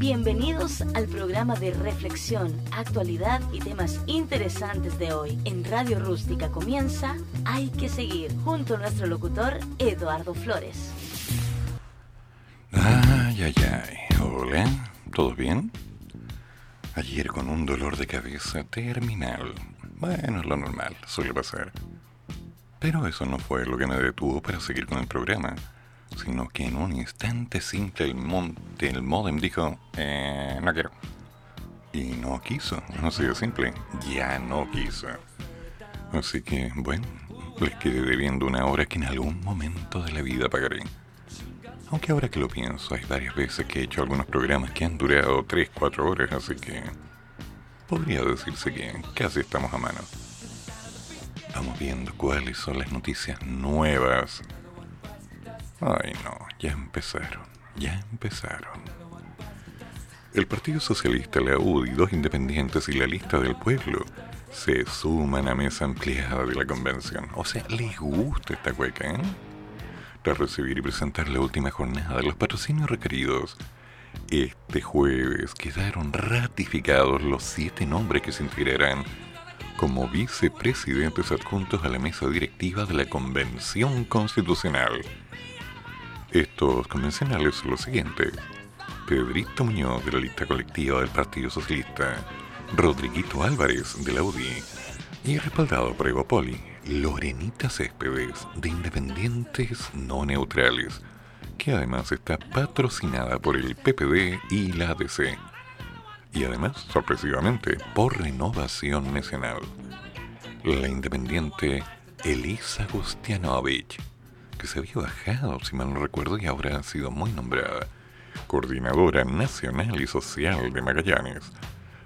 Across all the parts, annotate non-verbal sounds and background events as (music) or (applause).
Bienvenidos al programa de reflexión, actualidad y temas interesantes de hoy. En Radio Rústica comienza Hay que seguir, junto a nuestro locutor Eduardo Flores. Ay, ay, ay. Hola, ¿todo bien? Ayer con un dolor de cabeza terminal. Bueno, es lo normal, suele pasar. Pero eso no fue lo que me detuvo para seguir con el programa sino que en un instante simple el, monte, el modem dijo, eh, no quiero. Y no quiso, no sido simple, ya no quiso. Así que, bueno, les quedé debiendo una hora que en algún momento de la vida pagaré. Aunque ahora que lo pienso, hay varias veces que he hecho algunos programas que han durado 3-4 horas, así que podría decirse que casi estamos a mano. Vamos viendo cuáles son las noticias nuevas Ay no, ya empezaron, ya empezaron. El Partido Socialista, la UDI, dos independientes y la lista del pueblo se suman a mesa ampliada de la convención. O sea, les gusta esta cueca, ¿eh? Tras recibir y presentar la última jornada de los patrocinios requeridos, este jueves quedaron ratificados los siete nombres que se integrarán como vicepresidentes adjuntos a la mesa directiva de la Convención Constitucional estos convencionales son los siguientes. Pedrito Muñoz de la lista colectiva del Partido Socialista, Rodriguito Álvarez de la UDI y respaldado por Evo Poli, Lorenita Céspedes de Independientes No Neutrales, que además está patrocinada por el PPD y la ADC. Y además, sorpresivamente, por Renovación Nacional. La independiente Elisa Gustianovich que se había bajado, si mal no recuerdo, y ahora ha sido muy nombrada coordinadora nacional y social de Magallanes,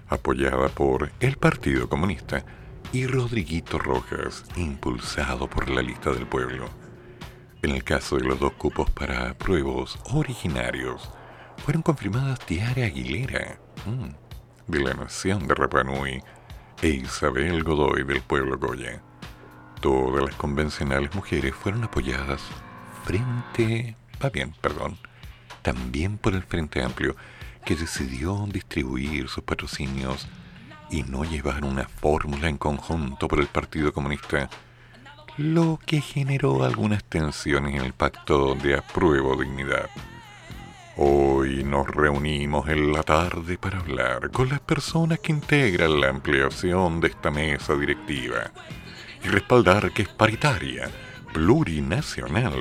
apoyada por el Partido Comunista y Rodriguito Rojas, impulsado por la lista del pueblo. En el caso de los dos cupos para pruebos originarios, fueron confirmadas Tiara Aguilera, mm, de la Nación de Rapanui, e Isabel Godoy del pueblo Goya todas las convencionales mujeres fueron apoyadas frente, va bien, perdón, también por el Frente Amplio, que decidió distribuir sus patrocinios y no llevar una fórmula en conjunto por el Partido Comunista, lo que generó algunas tensiones en el pacto de apruebo dignidad. Hoy nos reunimos en la tarde para hablar con las personas que integran la ampliación de esta mesa directiva y respaldar que es paritaria, plurinacional,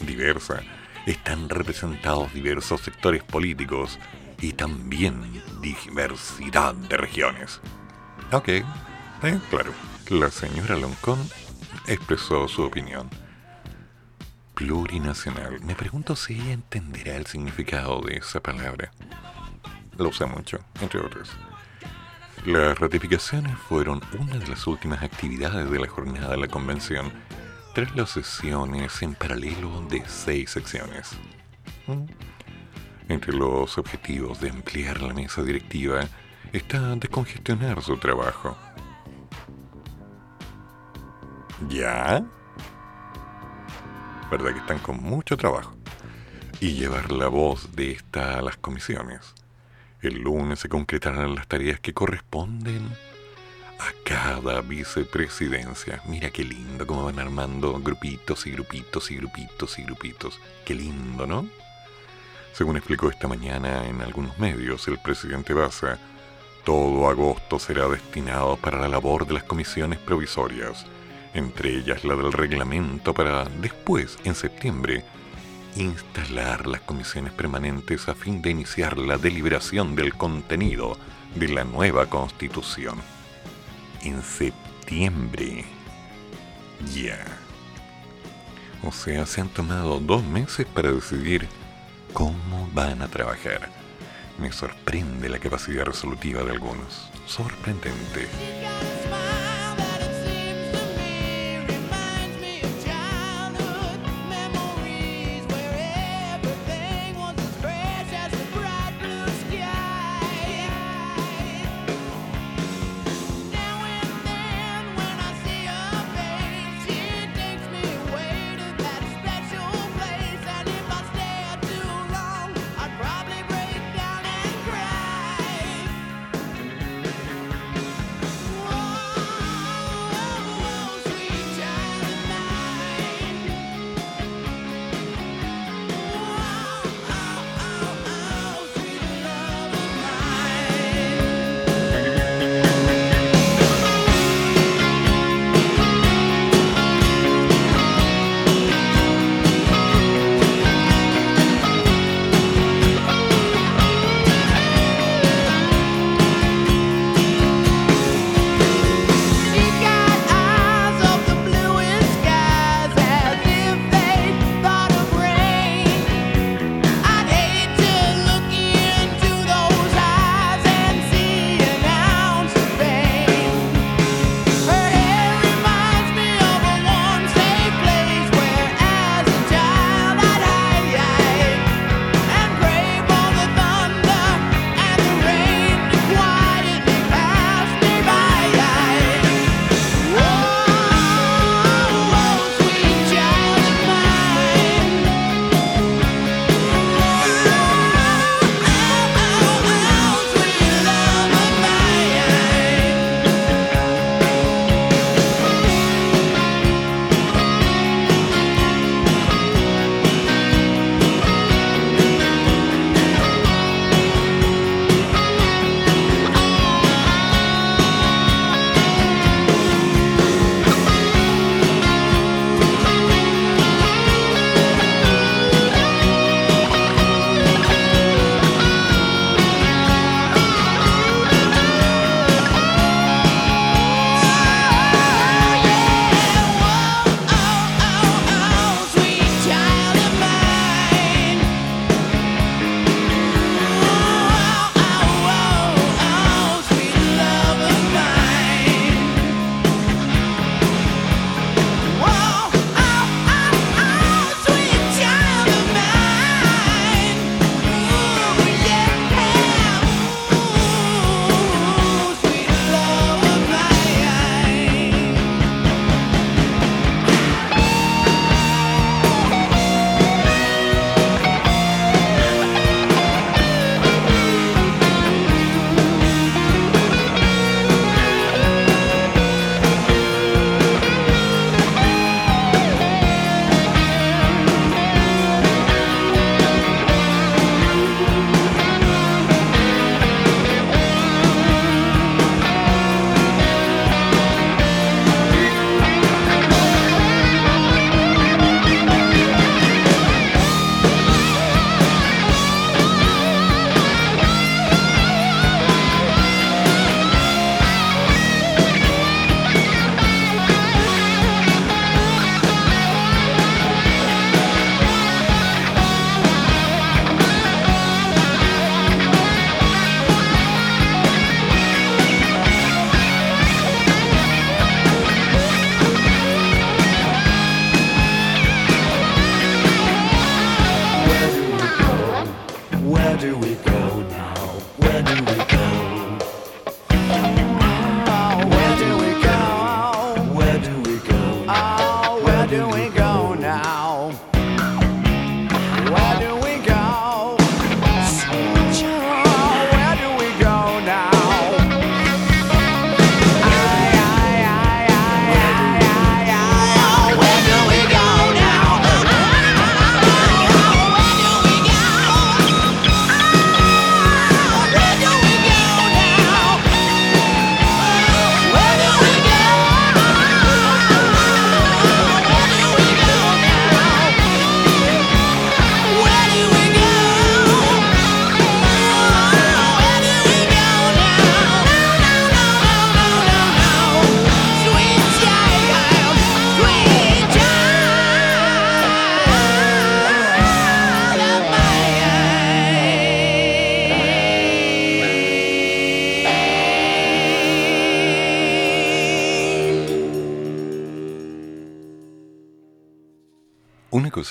diversa. Están representados diversos sectores políticos y también diversidad de regiones. Ok, eh, claro. La señora Loncón expresó su opinión. Plurinacional. Me pregunto si ella entenderá el significado de esa palabra. Lo usa mucho, entre otros. Las ratificaciones fueron una de las últimas actividades de la jornada de la convención, tras las sesiones en paralelo de seis secciones. Mm. Entre los objetivos de ampliar la mesa directiva está descongestionar su trabajo. ¿Ya? ¿Verdad que están con mucho trabajo? Y llevar la voz de esta a las comisiones. El lunes se concretarán las tareas que corresponden a cada vicepresidencia. Mira qué lindo cómo van armando grupitos y grupitos y grupitos y grupitos. Qué lindo, ¿no? Según explicó esta mañana en algunos medios el presidente Baza, todo agosto será destinado para la labor de las comisiones provisorias, entre ellas la del reglamento para después, en septiembre, instalar las comisiones permanentes a fin de iniciar la deliberación del contenido de la nueva constitución. En septiembre. Ya. O sea, se han tomado dos meses para decidir cómo van a trabajar. Me sorprende la capacidad resolutiva de algunos. Sorprendente.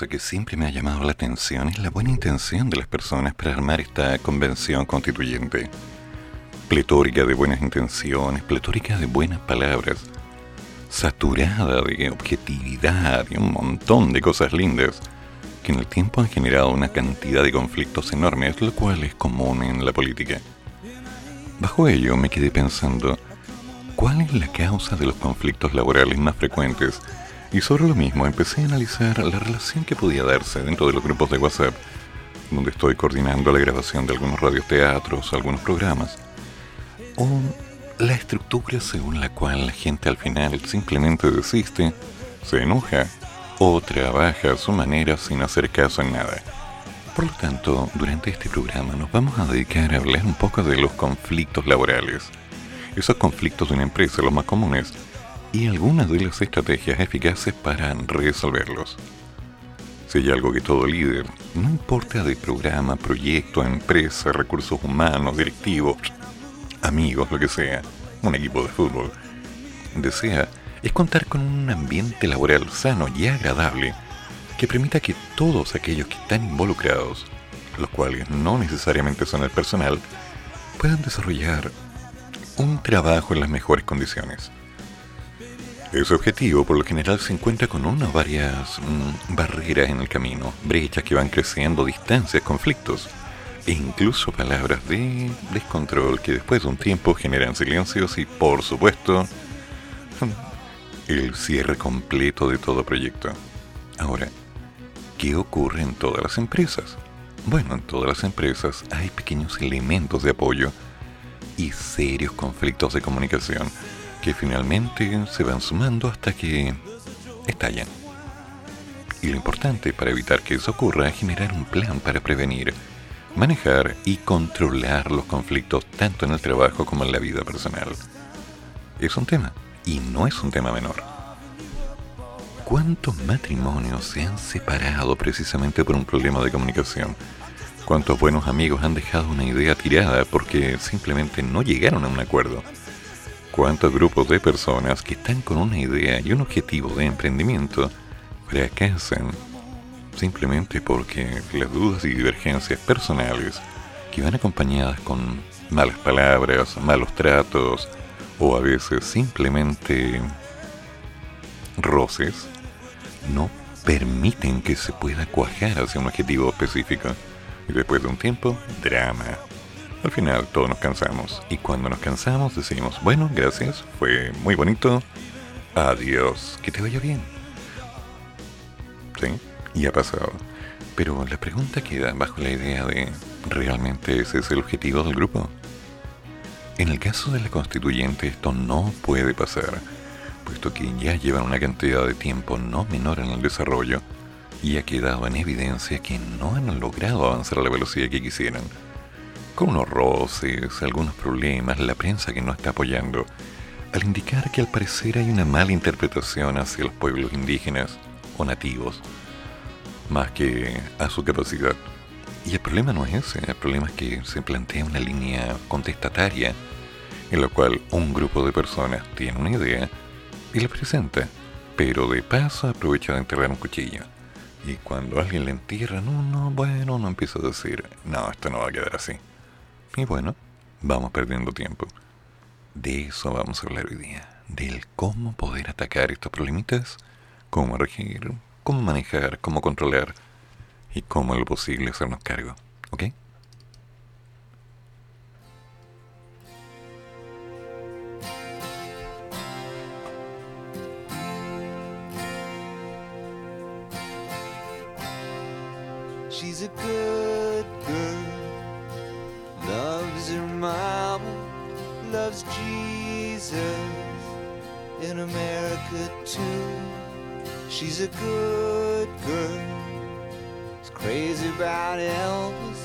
Que siempre me ha llamado la atención es la buena intención de las personas para armar esta convención constituyente. Pletórica de buenas intenciones, pletórica de buenas palabras, saturada de objetividad y un montón de cosas lindas que en el tiempo han generado una cantidad de conflictos enormes, lo cual es común en la política. Bajo ello me quedé pensando, ¿cuál es la causa de los conflictos laborales más frecuentes y sobre lo mismo empecé a analizar la relación que podía darse dentro de los grupos de WhatsApp, donde estoy coordinando la grabación de algunos radioteatros, algunos programas, o la estructura según la cual la gente al final simplemente desiste, se enoja o trabaja a su manera sin hacer caso en nada. Por lo tanto, durante este programa nos vamos a dedicar a hablar un poco de los conflictos laborales. Esos conflictos de una empresa, los más comunes, y algunas de las estrategias eficaces para resolverlos. Si hay algo que todo líder, no importa de programa, proyecto, empresa, recursos humanos, directivos, amigos, lo que sea, un equipo de fútbol, desea, es contar con un ambiente laboral sano y agradable que permita que todos aquellos que están involucrados, los cuales no necesariamente son el personal, puedan desarrollar un trabajo en las mejores condiciones. Ese objetivo por lo general se encuentra con una o varias mm, barreras en el camino, brechas que van creciendo, distancias, conflictos e incluso palabras de descontrol que después de un tiempo generan silencios y por supuesto (laughs) el cierre completo de todo proyecto. Ahora, ¿qué ocurre en todas las empresas? Bueno, en todas las empresas hay pequeños elementos de apoyo y serios conflictos de comunicación que finalmente se van sumando hasta que estallan. Y lo importante para evitar que eso ocurra es generar un plan para prevenir, manejar y controlar los conflictos tanto en el trabajo como en la vida personal. Es un tema, y no es un tema menor. ¿Cuántos matrimonios se han separado precisamente por un problema de comunicación? ¿Cuántos buenos amigos han dejado una idea tirada porque simplemente no llegaron a un acuerdo? Cuántos grupos de personas que están con una idea y un objetivo de emprendimiento fracasan simplemente porque las dudas y divergencias personales que van acompañadas con malas palabras, malos tratos o a veces simplemente roces no permiten que se pueda cuajar hacia un objetivo específico y después de un tiempo, drama. Al final todos nos cansamos y cuando nos cansamos decimos, bueno, gracias, fue muy bonito, adiós, que te vaya bien. ¿Sí? Y ha pasado. Pero la pregunta queda bajo la idea de, ¿realmente ese es el objetivo del grupo? En el caso de la constituyente esto no puede pasar, puesto que ya llevan una cantidad de tiempo no menor en el desarrollo y ha quedado en evidencia que no han logrado avanzar a la velocidad que quisieran con unos roces, algunos problemas, la prensa que no está apoyando, al indicar que al parecer hay una mala interpretación hacia los pueblos indígenas o nativos, más que a su capacidad. Y el problema no es ese, el problema es que se plantea una línea contestataria en la cual un grupo de personas tiene una idea y la presenta, pero de paso aprovecha de enterrar un cuchillo. Y cuando alguien le entierran uno, bueno, uno empieza a decir, no, esto no va a quedar así. Y bueno, vamos perdiendo tiempo. De eso vamos a hablar hoy día, del cómo poder atacar estos problemitas, cómo regir, cómo manejar, cómo controlar y cómo lo posible hacernos cargo. ¿Ok? Loves her mama, loves Jesus in America too. She's a good girl, is crazy about Elvis,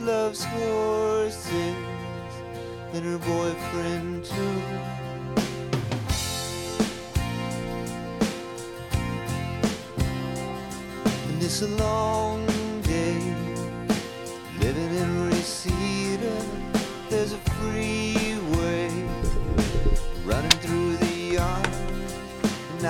loves horses and her boyfriend too. And it's a long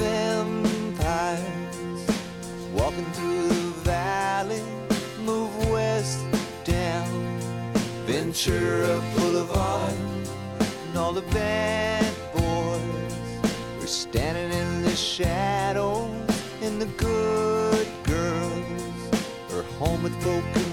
Vampires walking through the valley move west down. Ventura Boulevard, and all the bad boys are standing in the shadows, and the good girls are home with broken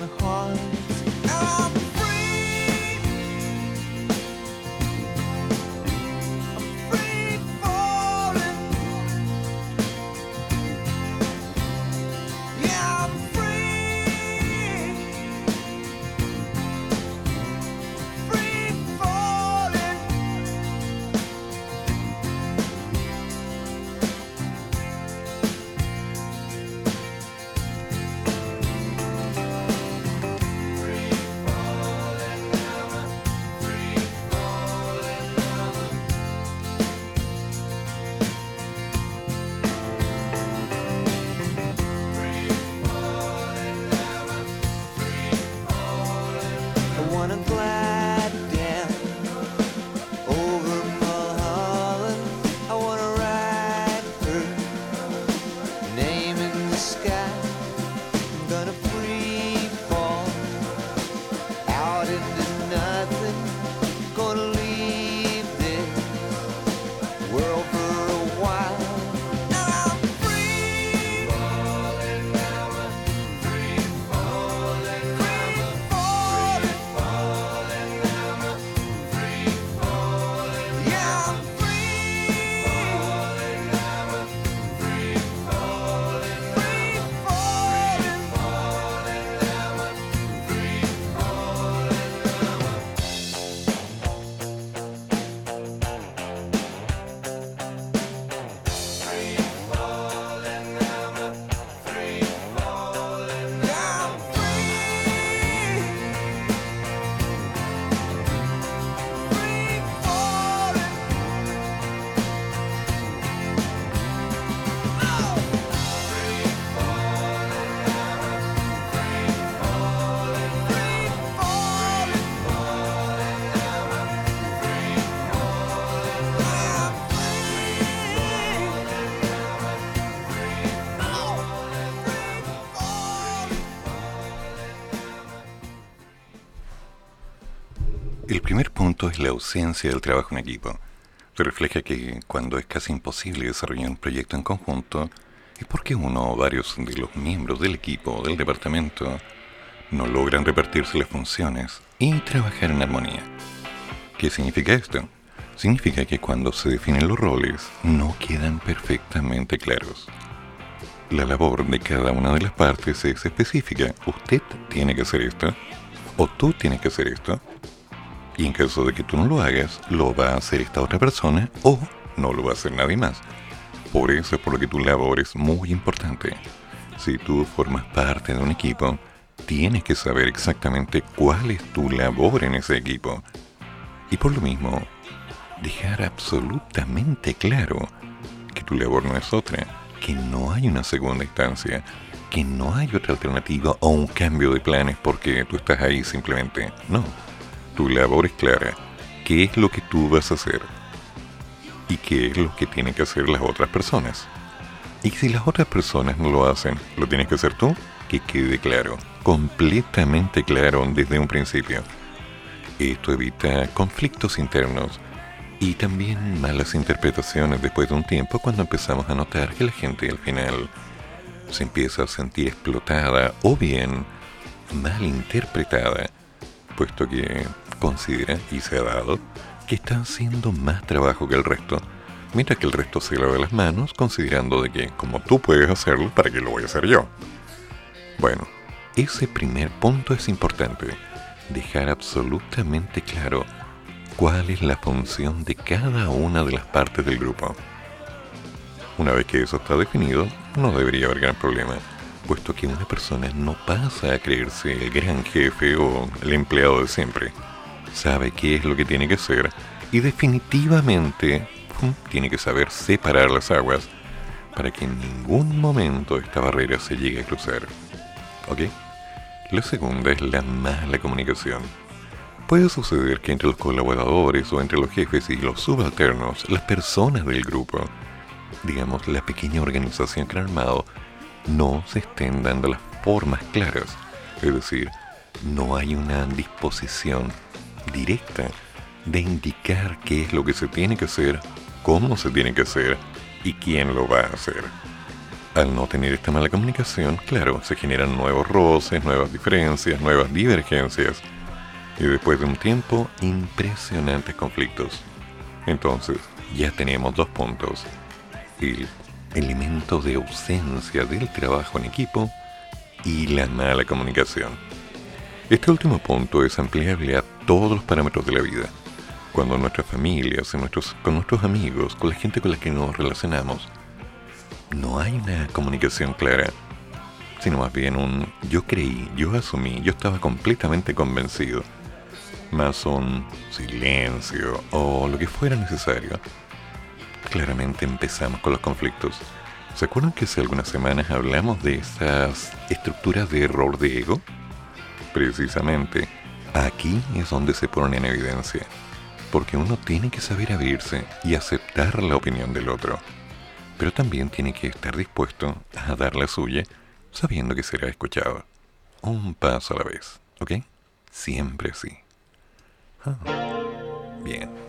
es la ausencia del trabajo en equipo. Se refleja que cuando es casi imposible desarrollar un proyecto en conjunto, es porque uno o varios de los miembros del equipo o del departamento no logran repartirse las funciones y trabajar en armonía. ¿Qué significa esto? Significa que cuando se definen los roles no quedan perfectamente claros. La labor de cada una de las partes es específica. Usted tiene que hacer esto, o tú tienes que hacer esto, y en caso de que tú no lo hagas, lo va a hacer esta otra persona, o no lo va a hacer nadie más. Por eso es por lo que tu labor es muy importante. Si tú formas parte de un equipo, tienes que saber exactamente cuál es tu labor en ese equipo. Y por lo mismo, dejar absolutamente claro que tu labor no es otra, que no hay una segunda instancia, que no hay otra alternativa o un cambio de planes porque tú estás ahí simplemente. No, tu labor es clara. ¿Qué es lo que tú vas a hacer? ¿Y qué es lo que tienen que hacer las otras personas? Y si las otras personas no lo hacen, ¿lo tienes que hacer tú? Que quede claro, completamente claro desde un principio. Esto evita conflictos internos y también malas interpretaciones después de un tiempo cuando empezamos a notar que la gente al final se empieza a sentir explotada o bien mal interpretada, puesto que considera y se ha dado que están haciendo más trabajo que el resto, mientras que el resto se lava las manos considerando de que como tú puedes hacerlo, ¿para qué lo voy a hacer yo? Bueno, ese primer punto es importante, dejar absolutamente claro cuál es la función de cada una de las partes del grupo. Una vez que eso está definido, no debería haber gran problema, puesto que una persona no pasa a creerse el gran jefe o el empleado de siempre. Sabe qué es lo que tiene que hacer y definitivamente tiene que saber separar las aguas para que en ningún momento esta barrera se llegue a cruzar. ¿Ok? La segunda es la mala comunicación. Puede suceder que entre los colaboradores o entre los jefes y los subalternos, las personas del grupo, digamos la pequeña organización que han armado, no se estén dando las formas claras. Es decir, no hay una disposición directa de indicar qué es lo que se tiene que hacer, cómo se tiene que hacer y quién lo va a hacer. Al no tener esta mala comunicación, claro, se generan nuevos roces, nuevas diferencias, nuevas divergencias y después de un tiempo, impresionantes conflictos. Entonces, ya tenemos dos puntos. El elemento de ausencia del trabajo en equipo y la mala comunicación. Este último punto es ampliable a todos los parámetros de la vida. Cuando nuestras familias, nuestros, con nuestros amigos, con la gente con la que nos relacionamos, no hay una comunicación clara, sino más bien un yo creí, yo asumí, yo estaba completamente convencido, más un silencio o lo que fuera necesario. Claramente empezamos con los conflictos. ¿Se acuerdan que hace algunas semanas hablamos de esas estructuras de error de ego? Precisamente, aquí es donde se ponen en evidencia, porque uno tiene que saber abrirse y aceptar la opinión del otro, pero también tiene que estar dispuesto a dar la suya, sabiendo que será escuchado. Un paso a la vez, ¿ok? Siempre sí. Ah, Bien.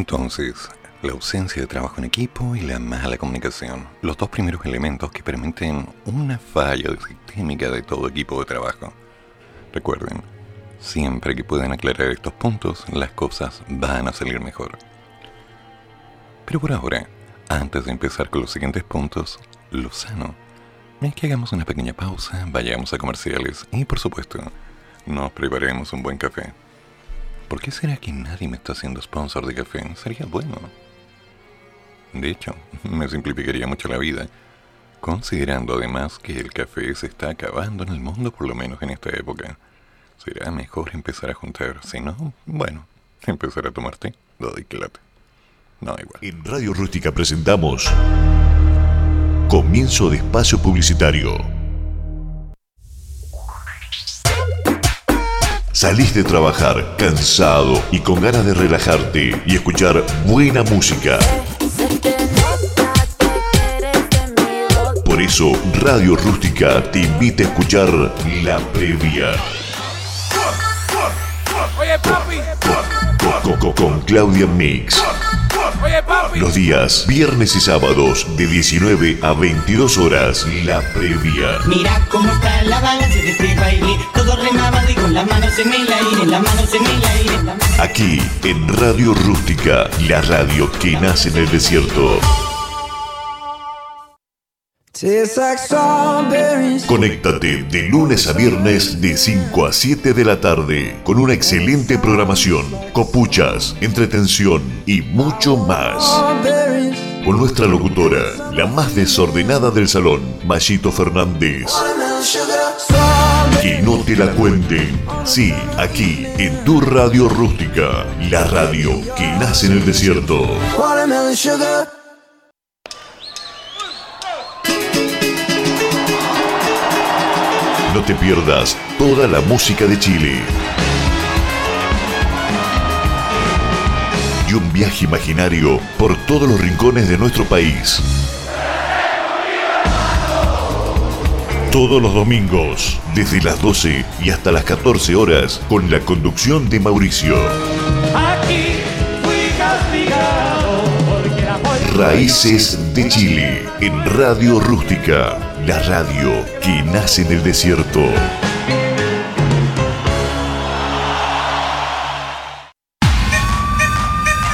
Entonces, la ausencia de trabajo en equipo y la mala comunicación, los dos primeros elementos que permiten una falla sistémica de todo equipo de trabajo. Recuerden, siempre que puedan aclarar estos puntos, las cosas van a salir mejor. Pero por ahora, antes de empezar con los siguientes puntos, lo sano es que hagamos una pequeña pausa, vayamos a comerciales y por supuesto, nos preparemos un buen café. ¿Por qué será que nadie me está haciendo sponsor de café? Sería bueno. De hecho, (laughs) me simplificaría mucho la vida, considerando además que el café se está acabando en el mundo, por lo menos en esta época. Será mejor empezar a juntar, si no, bueno, (laughs) empezar a tomar té, doy. No, igual. En Radio Rústica presentamos Comienzo de Espacio Publicitario. Salís de trabajar cansado y con ganas de relajarte y escuchar buena música. Por eso, Radio Rústica te invita a escuchar La Previa. Oye, papi. Con, con- con Claudia Mix. Los días viernes y sábados de 19 a 22 horas. La Previa. Mira cómo está la balanza de free baile, todo remamado y con las manos en el aire, las manos en el aire. Aquí en Radio Rústica, la radio que nace en el desierto. Conéctate de lunes a viernes de 5 a 7 de la tarde con una excelente programación, copuchas, entretención y mucho más. Con nuestra locutora, la más desordenada del salón, Mayito Fernández. Que no te la cuenten. Sí, aquí, en tu radio rústica, la radio que nace en el desierto. Te pierdas toda la música de Chile. Y un viaje imaginario por todos los rincones de nuestro país. Todos los domingos, desde las 12 y hasta las 14 horas, con la conducción de Mauricio. Aquí fui castigado porque era muy Raíces de Chile, en Radio Rústica, la radio que nace en el desierto.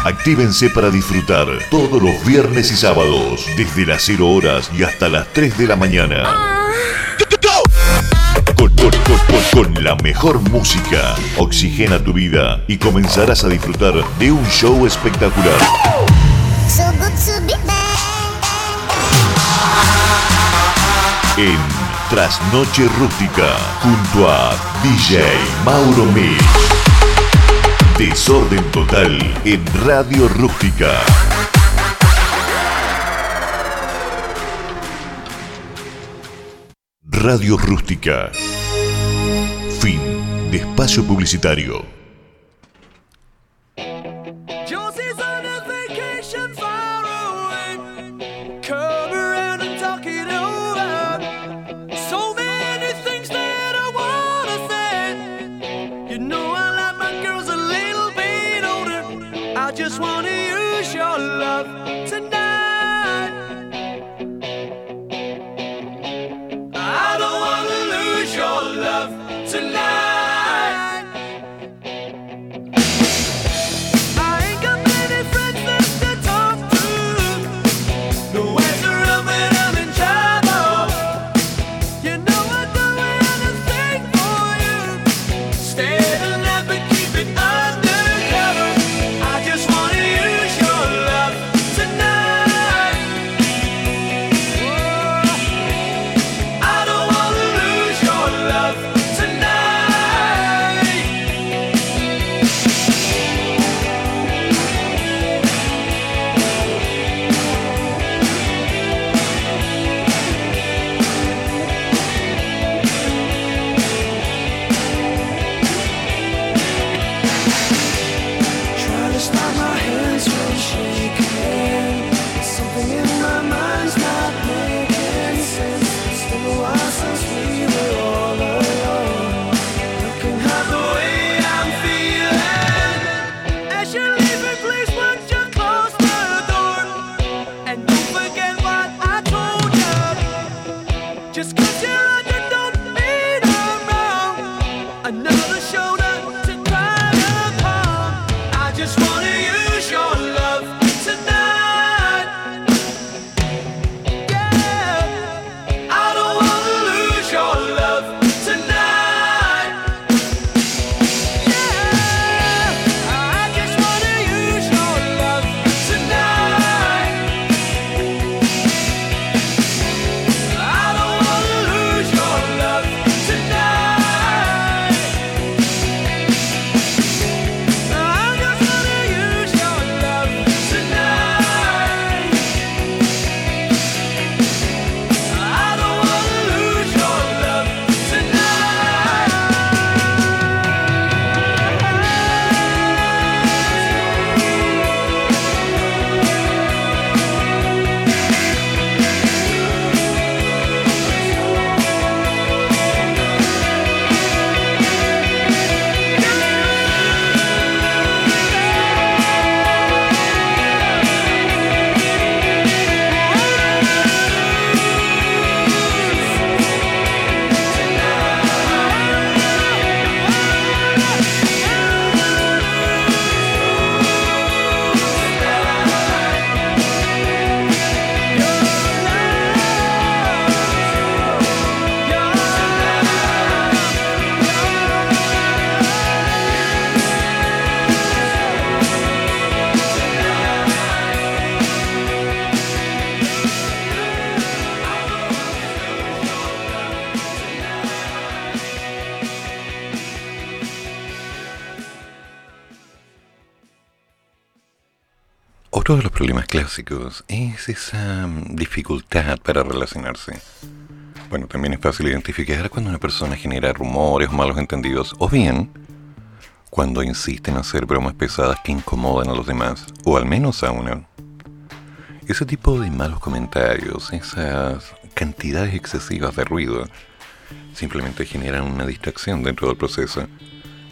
Actívense para disfrutar todos los viernes y sábados, desde las 0 horas y hasta las 3 de la mañana. Con, la mejor música, oxigena tu vida y comenzarás a disfrutar de un show espectacular. So good to en Trasnoche Rústica junto a DJ Mauro Mix. Desorden total en Radio Rústica. Radio Rústica. Fin de espacio publicitario. Problemas clásicos es esa mm, dificultad para relacionarse. Bueno, también es fácil identificar cuando una persona genera rumores o malos entendidos, o bien cuando insiste en hacer bromas pesadas que incomodan a los demás, o al menos a uno. Ese tipo de malos comentarios, esas cantidades excesivas de ruido, simplemente generan una distracción dentro del proceso.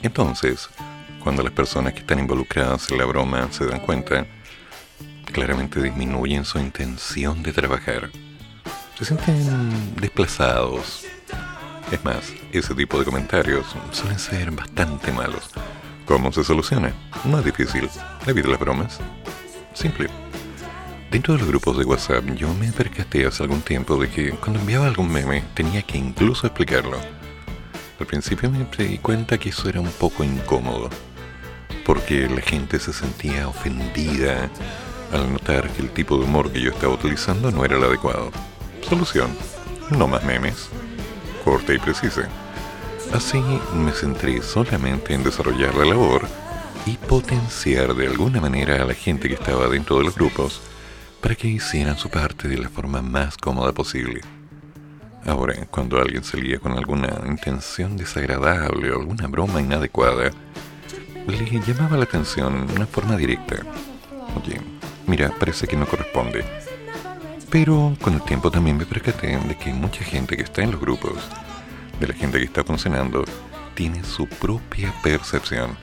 Entonces, cuando las personas que están involucradas en la broma se dan cuenta, claramente disminuyen su intención de trabajar. Se sienten desplazados. Es más, ese tipo de comentarios suelen ser bastante malos. ¿Cómo se soluciona? No es difícil. Evita las bromas. Simple. Dentro de los grupos de WhatsApp yo me percaté hace algún tiempo de que cuando enviaba algún meme tenía que incluso explicarlo. Al principio me di cuenta que eso era un poco incómodo, porque la gente se sentía ofendida al notar que el tipo de humor que yo estaba utilizando no era el adecuado. Solución, no más memes. Corta y precisa. Así me centré solamente en desarrollar la labor y potenciar de alguna manera a la gente que estaba dentro de los grupos para que hicieran su parte de la forma más cómoda posible. Ahora, cuando alguien salía con alguna intención desagradable o alguna broma inadecuada, le llamaba la atención una forma directa. Oye, mira, parece que no corresponde. Pero con el tiempo también me percaté de que mucha gente que está en los grupos, de la gente que está funcionando, tiene su propia percepción.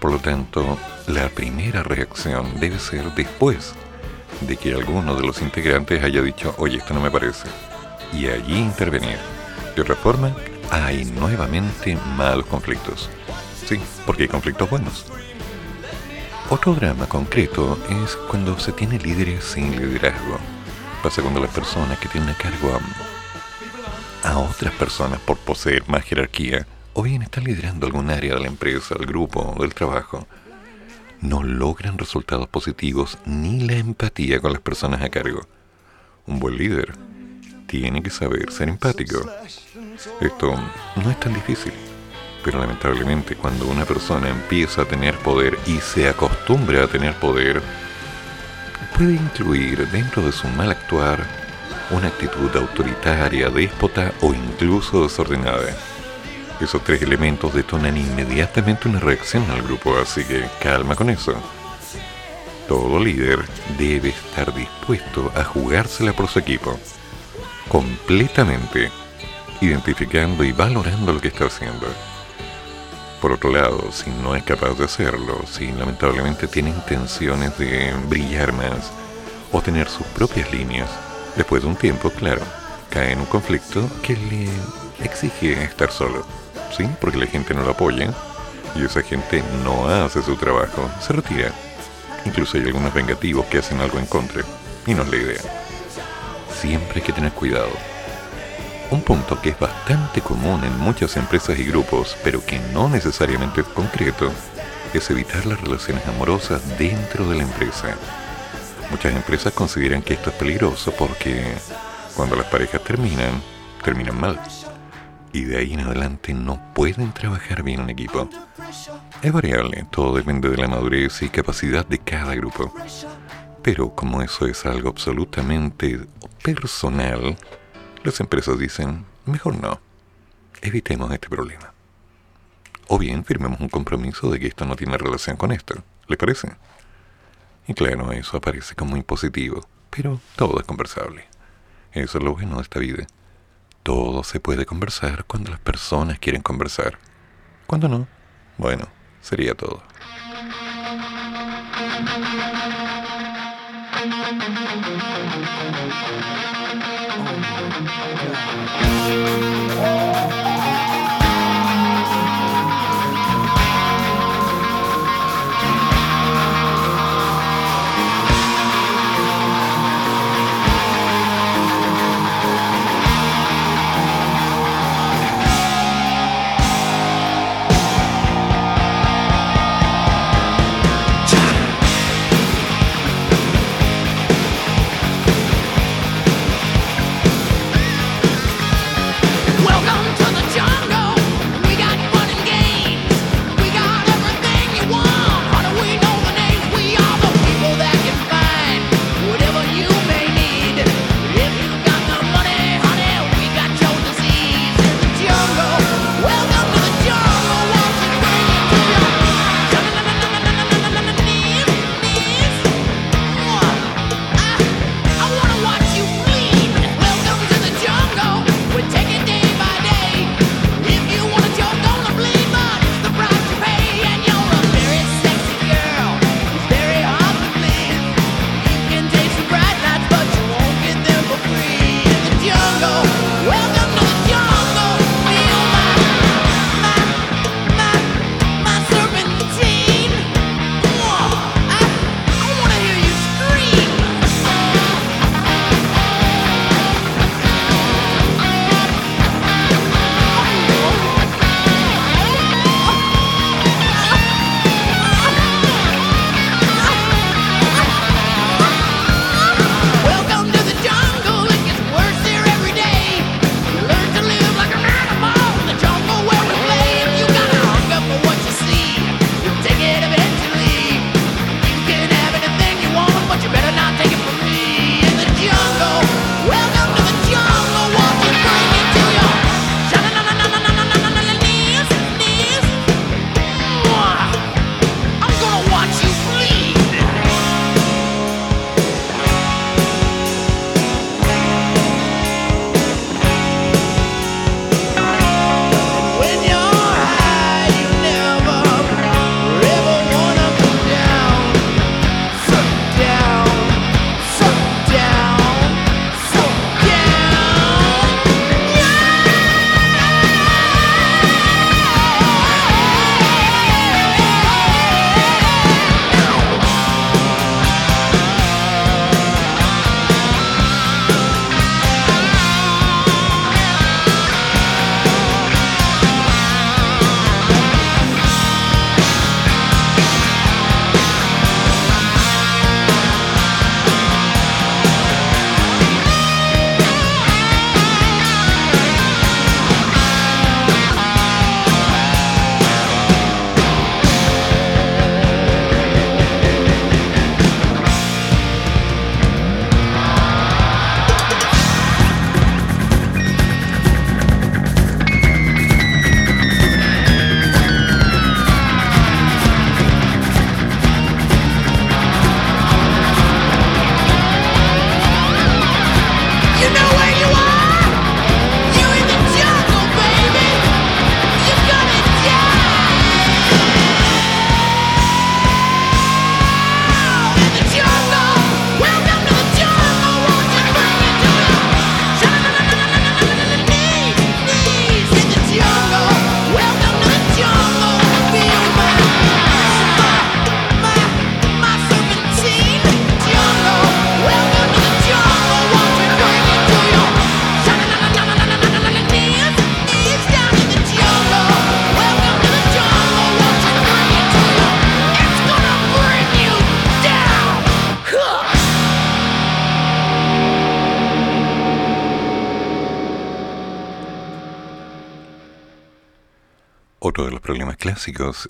Por lo tanto, la primera reacción debe ser después de que alguno de los integrantes haya dicho, oye, esto no me parece. Y allí intervenir. De otra forma, hay nuevamente malos conflictos. Sí, porque hay conflictos buenos. Otro drama concreto es cuando se tiene líderes sin liderazgo. Pasa cuando las personas que tienen a cargo a, otras personas por poseer más jerarquía, o bien están liderando algún área de la empresa, del grupo, del trabajo, no logran resultados positivos ni la empatía con las personas a cargo. Un buen líder tiene que saber ser empático. Esto no es tan difícil, pero lamentablemente cuando una persona empieza a tener poder y se acostumbra a tener poder, puede incluir dentro de su mal actuar una actitud autoritaria, déspota o incluso desordenada. Esos tres elementos detonan inmediatamente una reacción al grupo, así que calma con eso. Todo líder debe estar dispuesto a jugársela por su equipo, completamente, identificando y valorando lo que está haciendo. Por otro lado, si no es capaz de hacerlo, si lamentablemente tiene intenciones de brillar más o tener sus propias líneas, después de un tiempo, claro, cae en un conflicto que le exige estar solo. ¿sí? Porque la gente no lo apoya y esa gente no hace su trabajo, se retira. Incluso hay algunos vengativos que hacen algo en contra, y no es la idea. Siempre hay que tener cuidado. Un punto que es bastante común en muchas empresas y grupos, pero que no necesariamente es concreto, es evitar las relaciones amorosas dentro de la empresa. Muchas empresas consideran que esto es peligroso porque cuando las parejas terminan, terminan mal. Y de ahí en adelante no pueden trabajar bien en equipo. Es variable, todo depende de la madurez y capacidad de cada grupo. Pero como eso es algo absolutamente personal, las empresas dicen, mejor no, evitemos este problema. O bien firmemos un compromiso de que esto no tiene relación con esto. ¿Le parece? Y claro, eso aparece como impositivo, pero todo es conversable. Eso es lo bueno de esta vida. Todo se puede conversar cuando las personas quieren conversar. Cuando no, bueno, sería todo.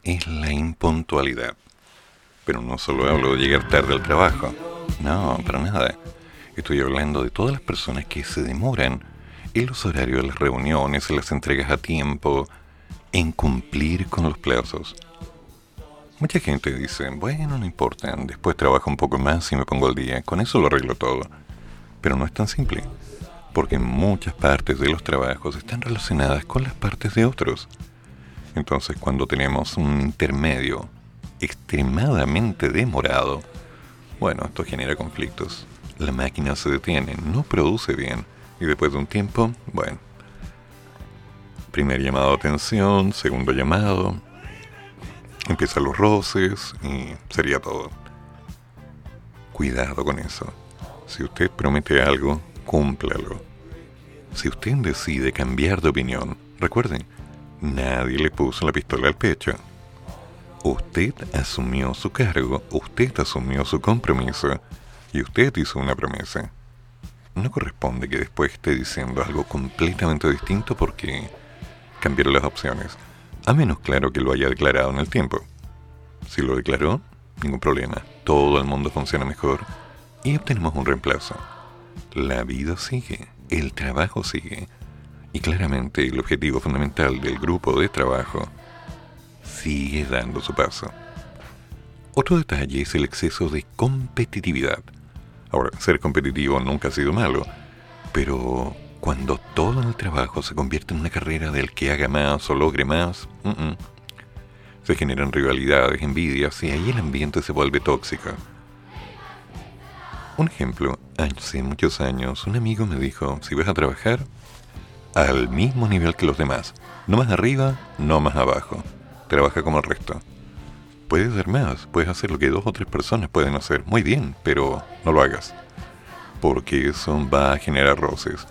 Es la impuntualidad. Pero no solo hablo de llegar tarde al trabajo. No, para nada. Estoy hablando de todas las personas que se demoran en los horarios de las reuniones, en las entregas a tiempo, en cumplir con los plazos. Mucha gente dice, bueno, no importa, después trabajo un poco más y me pongo al día, con eso lo arreglo todo. Pero no es tan simple, porque muchas partes de los trabajos están relacionadas con las partes de otros. Entonces, cuando tenemos un intermedio extremadamente demorado, bueno, esto genera conflictos. La máquina se detiene, no produce bien, y después de un tiempo, bueno, primer llamado de atención, segundo llamado, empiezan los roces y sería todo. Cuidado con eso. Si usted promete algo, cúmplalo. Si usted decide cambiar de opinión, recuerden, nadie le puso la pistola al pecho. Usted asumió su cargo, usted asumió su compromiso y usted hizo una promesa. No corresponde que después esté diciendo algo completamente distinto porque cambiaron las opciones, a menos claro que lo haya declarado en el tiempo. Si lo declaró, ningún problema, todo el mundo funciona mejor y obtenemos un reemplazo. La vida sigue, el trabajo sigue y claramente el objetivo fundamental del grupo de trabajo sigue dando su paso. Otro detalle es el exceso de competitividad. Ahora, ser competitivo nunca ha sido malo, pero cuando todo el trabajo se convierte en una carrera del que haga más o logre más, se generan rivalidades, envidias y ahí el ambiente se vuelve tóxico. Un ejemplo, hace muchos años un amigo me dijo, si vas a trabajar, al mismo nivel que los demás, no más arriba, no más abajo, trabaja como el resto. Puedes hacer más, puedes hacer lo que dos o tres personas pueden hacer, muy bien, pero no lo hagas, porque eso va a generar roces.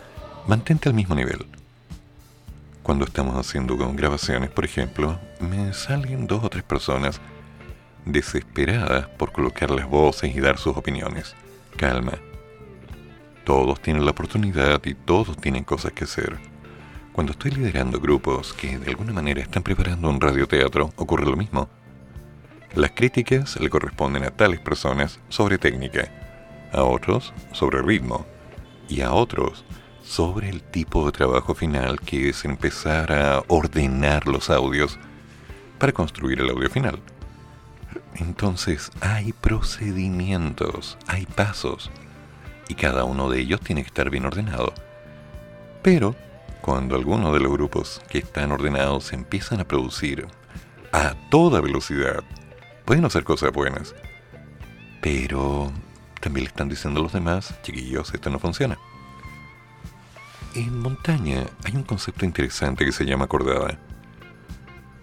Mantente al mismo nivel. Cuando estamos haciendo grabaciones, por ejemplo, me salen dos o tres personas desesperadas por colocar las voces y dar sus opiniones. Calma. Todos tienen la oportunidad y todos tienen cosas que hacer. Cuando estoy liderando grupos que de alguna manera están preparando un radioteatro, ocurre lo mismo. Las críticas le corresponden a tales personas sobre técnica, a otros sobre ritmo y a otros sobre el tipo de trabajo final que es empezar a ordenar los audios para construir el audio final. Entonces hay procedimientos, hay pasos, y cada uno de ellos tiene que estar bien ordenado. Pero cuando algunos de los grupos que están ordenados empiezan a producir a toda velocidad, pueden hacer cosas buenas. Pero también le están diciendo a los demás, chiquillos, esto no funciona. En montaña hay un concepto interesante que se llama cordada.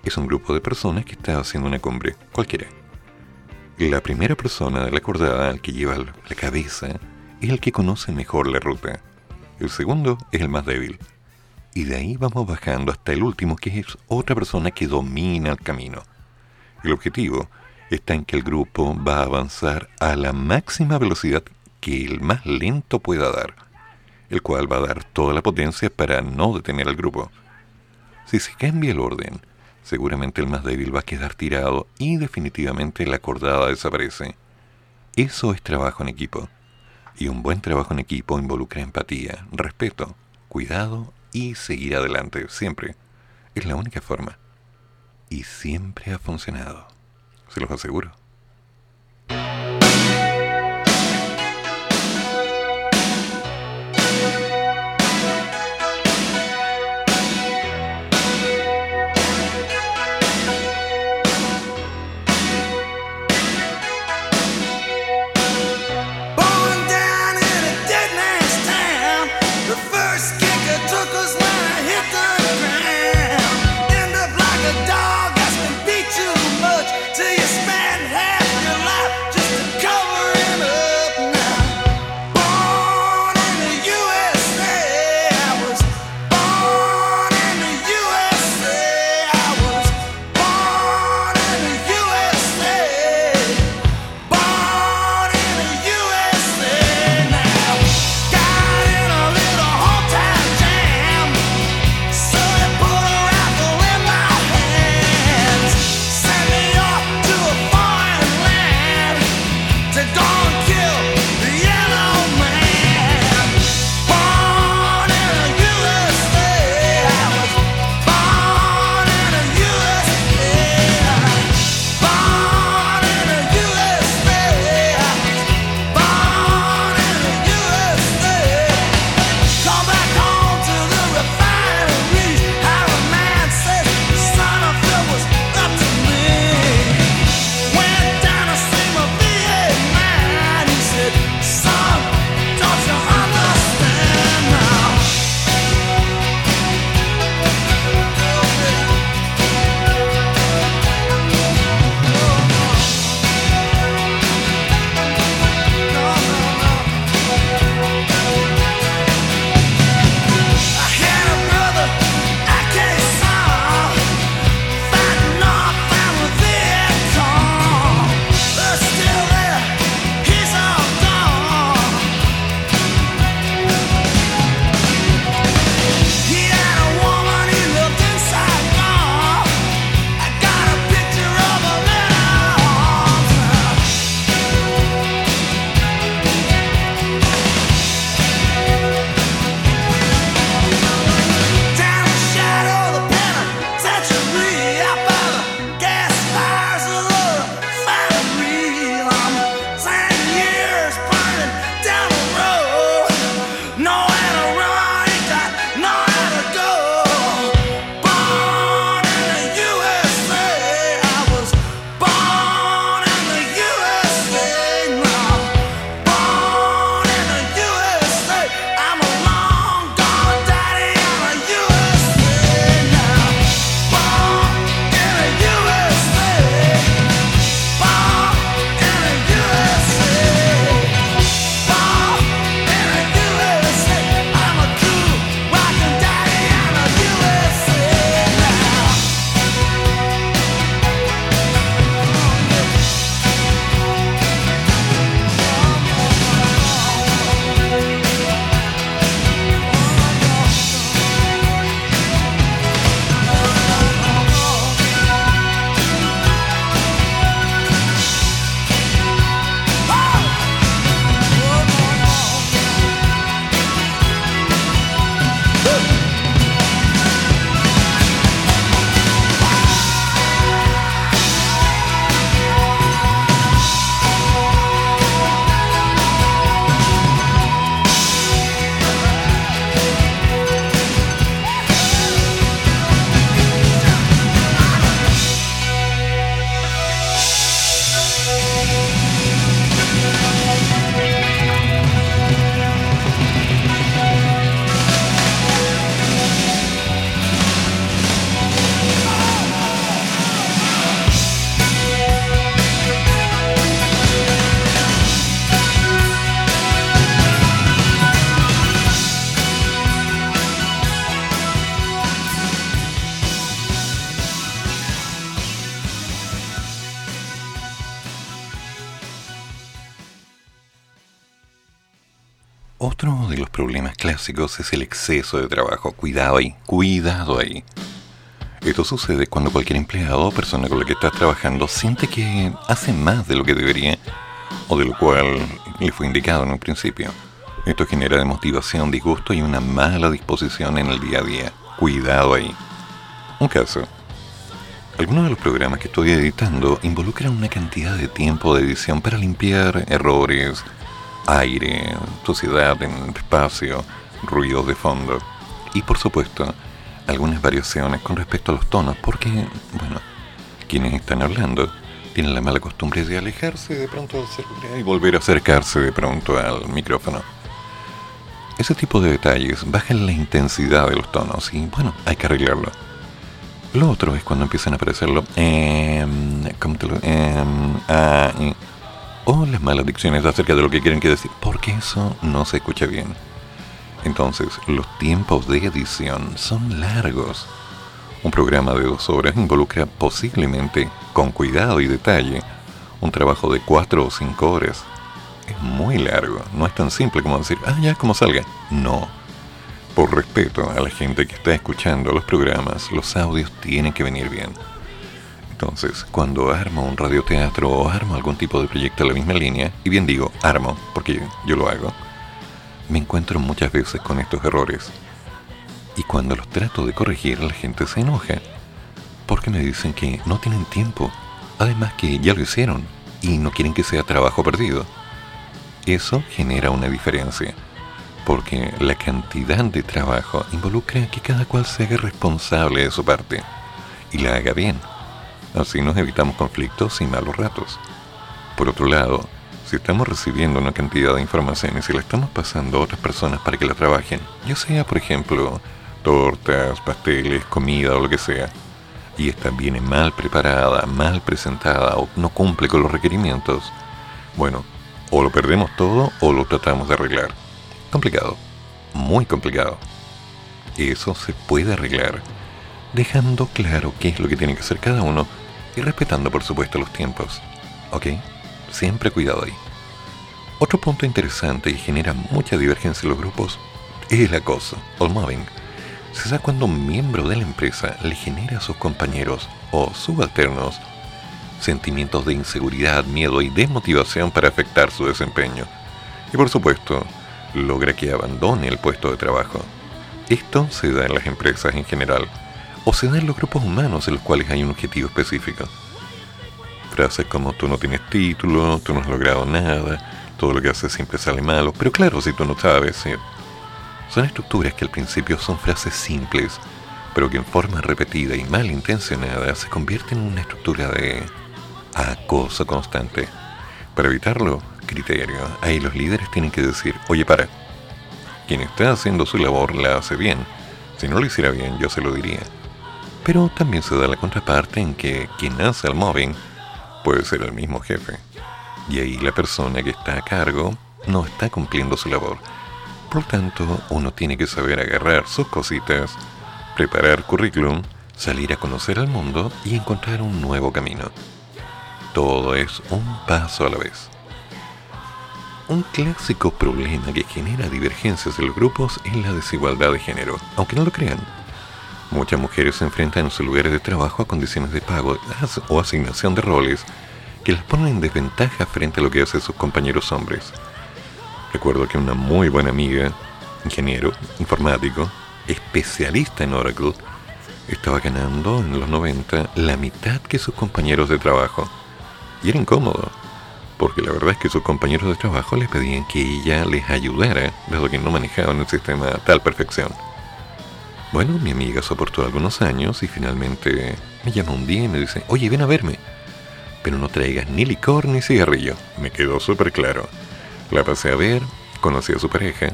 Es un grupo de personas que está haciendo una cumbre, cualquiera. La primera persona de la cordada, el que lleva la cabeza, es el que conoce mejor la ruta. El segundo es el más débil. Y de ahí vamos bajando hasta el último, que es otra persona que domina el camino. El objetivo está en que el grupo va a avanzar a la máxima velocidad que el más lento pueda dar, el cual va a dar toda la potencia para no detener al grupo. Si se cambia el orden, seguramente el más débil va a quedar tirado y definitivamente la cordada desaparece. Eso es trabajo en equipo. Y un buen trabajo en equipo involucra empatía, respeto, cuidado y seguir adelante siempre. Es la única forma. Y siempre ha funcionado. Se los aseguro. Clásicos es el exceso de trabajo. Cuidado ahí, cuidado ahí. Esto sucede cuando cualquier empleado o persona con la que estás trabajando siente que hace más de lo que debería o de lo cual le fue indicado en un principio. Esto genera desmotivación, disgusto y una mala disposición en el día a día. Cuidado ahí. Un caso. Algunos de los programas que estoy editando involucran una cantidad de tiempo de edición para limpiar errores, aire, suciedad en espacio, ruidos de fondo y por supuesto algunas variaciones con respecto a los tonos porque, bueno, quienes están hablando tienen la mala costumbre de alejarse de pronto del celular y volver a acercarse de pronto al micrófono. Ese tipo de detalles bajan la intensidad de los tonos y bueno, hay que arreglarlo. Lo otro es cuando empiezan a aparecer los em, ¿cómo te lo- em, ah, o las malas dicciones acerca de lo que quieren que decir, porque eso no se escucha bien. Entonces, los tiempos de edición son largos. Un programa de dos horas involucra posiblemente, con cuidado y detalle, un trabajo de cuatro o cinco horas. Es muy largo, no es tan simple como decir, ah, ya, como salga. No. Por respeto a la gente que está escuchando los programas, los audios tienen que venir bien. Entonces, cuando armo un radioteatro o armo algún tipo de proyecto en la misma línea, y bien digo armo, porque yo lo hago, me encuentro muchas veces con estos errores. Y cuando los trato de corregir, la gente se enoja, porque me dicen que no tienen tiempo, además que ya lo hicieron y no quieren que sea trabajo perdido. Eso genera una diferencia, porque la cantidad de trabajo involucra que cada cual se haga responsable de su parte y la haga bien. Así nos evitamos conflictos y malos ratos. Por otro lado, si estamos recibiendo una cantidad de información y si la estamos pasando a otras personas para que la trabajen, ya sea, por ejemplo, tortas, pasteles, comida o lo que sea, y esta viene mal preparada, mal presentada o no cumple con los requerimientos, bueno, o lo perdemos todo o lo tratamos de arreglar. Complicado, muy complicado. Eso se puede arreglar dejando claro qué es lo que tiene que hacer cada uno y respetando por supuesto los tiempos. ¿Ok? Siempre cuidado ahí. Otro punto interesante y genera mucha divergencia en los grupos es el acoso o mobbing. Se da cuando un miembro de la empresa le genera a sus compañeros o subalternos sentimientos de inseguridad, miedo y desmotivación para afectar su desempeño. Y por supuesto, logra que abandone el puesto de trabajo. Esto se da en las empresas en general, o se da en los grupos humanos en los cuales hay un objetivo específico. Frases como tú no tienes título, tú no has logrado nada, todo lo que haces siempre sale malo, pero claro, si tú no sabes, son estructuras que al principio son frases simples, pero que en forma repetida y malintencionada se convierten en una estructura de acoso constante. Para evitarlo, criterio, ahí los líderes tienen que decir, oye para, quien está haciendo su labor la hace bien, si no lo hiciera bien yo se lo diría. Pero también se da la contraparte en que quien hace el mobbing puede ser el mismo jefe. Y ahí la persona que está a cargo no está cumpliendo su labor. Por tanto, uno tiene que saber agarrar sus cositas, preparar currículum, salir a conocer al mundo y encontrar un nuevo camino. Todo es un paso a la vez. Un clásico problema que genera divergencias en los grupos es la desigualdad de género, aunque no lo crean. Muchas mujeres se enfrentan en sus lugares de trabajo a condiciones de pago o asignación de roles que las ponen en desventaja frente a lo que hacen sus compañeros hombres. Recuerdo que una muy buena amiga, ingeniero, informático, especialista en Oracle, estaba ganando en los 90 la mitad que sus compañeros de trabajo. Y era incómodo, porque la verdad es que sus compañeros de trabajo le pedían que ella les ayudara, dado que no manejaban el sistema a tal perfección. Bueno, mi amiga soportó algunos años y finalmente me llama un día y me dice, oye, ven a verme, pero no traigas ni licor ni cigarrillo. Me quedó súper claro. La pasé a ver, conocí a su pareja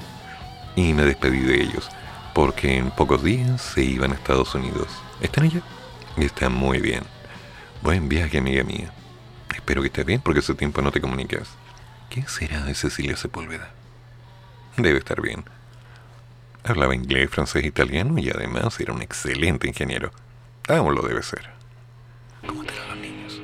y me despedí de ellos, porque en pocos días se iban a Estados Unidos. ¿Están allá? Y están muy bien. Buen viaje, amiga mía. Espero que estés bien porque hace tiempo no te comunicas. ¿Qué será de Cecilia Sepúlveda? Debe estar bien. Hablaba inglés, francés, italiano y además era un excelente ingeniero. Aún lo debe ser. ¿Cómo te dan los niños?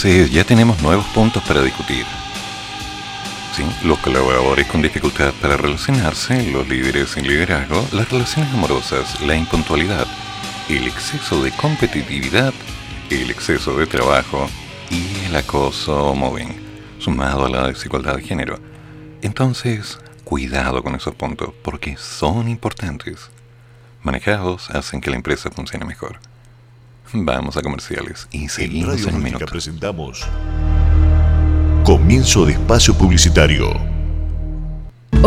Entonces ya tenemos nuevos puntos para discutir. Sí, los colaboradores con dificultad para relacionarse, los líderes sin liderazgo, las relaciones amorosas, la impuntualidad, el exceso de competitividad, el exceso de trabajo y el acoso mobbing, sumado a la desigualdad de género. Entonces, cuidado con esos puntos, porque son importantes. Manejados hacen que la empresa funcione mejor. (laughs) Vamos a comerciales y En seguimos Radio en un Rústica minuto. presentamos Comienzo de espacio publicitario.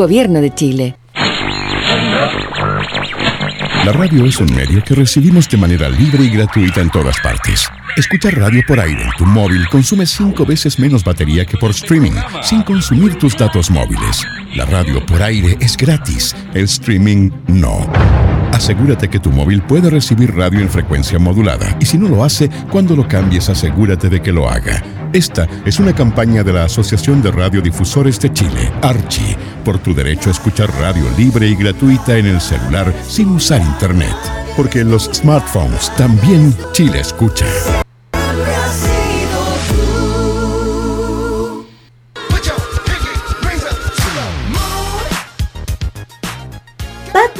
Gobierno de Chile. La radio es un medio que recibimos de manera libre y gratuita en todas partes. Escuchar radio por aire en tu móvil consume cinco veces menos batería que por streaming, sin consumir tus datos móviles. La radio por aire es gratis, el streaming no. Asegúrate que tu móvil puede recibir radio en frecuencia modulada y si no lo hace, cuando lo cambies asegúrate de que lo haga. Esta es una campaña de la Asociación de Radiodifusores de Chile, Archi, por tu derecho a escuchar radio libre y gratuita en el celular sin usar internet. Porque en los smartphones también Chile escucha.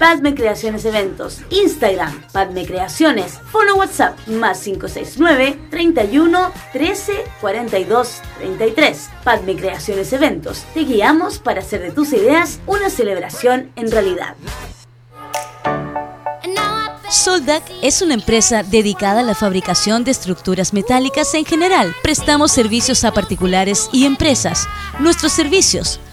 Padme Creaciones Eventos, Instagram, Padme Creaciones, follow WhatsApp, más 569 31 13 42 33. Padme Creaciones Eventos, te guiamos para hacer de tus ideas una celebración en realidad. Soldac es una empresa dedicada a la fabricación de estructuras metálicas en general. Prestamos servicios a particulares y empresas. Nuestros servicios,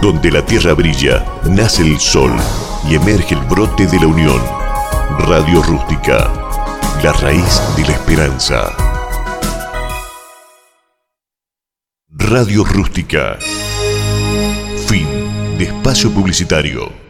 Donde la tierra brilla, nace el sol y emerge el brote de la unión. Radio Rústica, la raíz de la esperanza. Radio Rústica. Fin de espacio publicitario.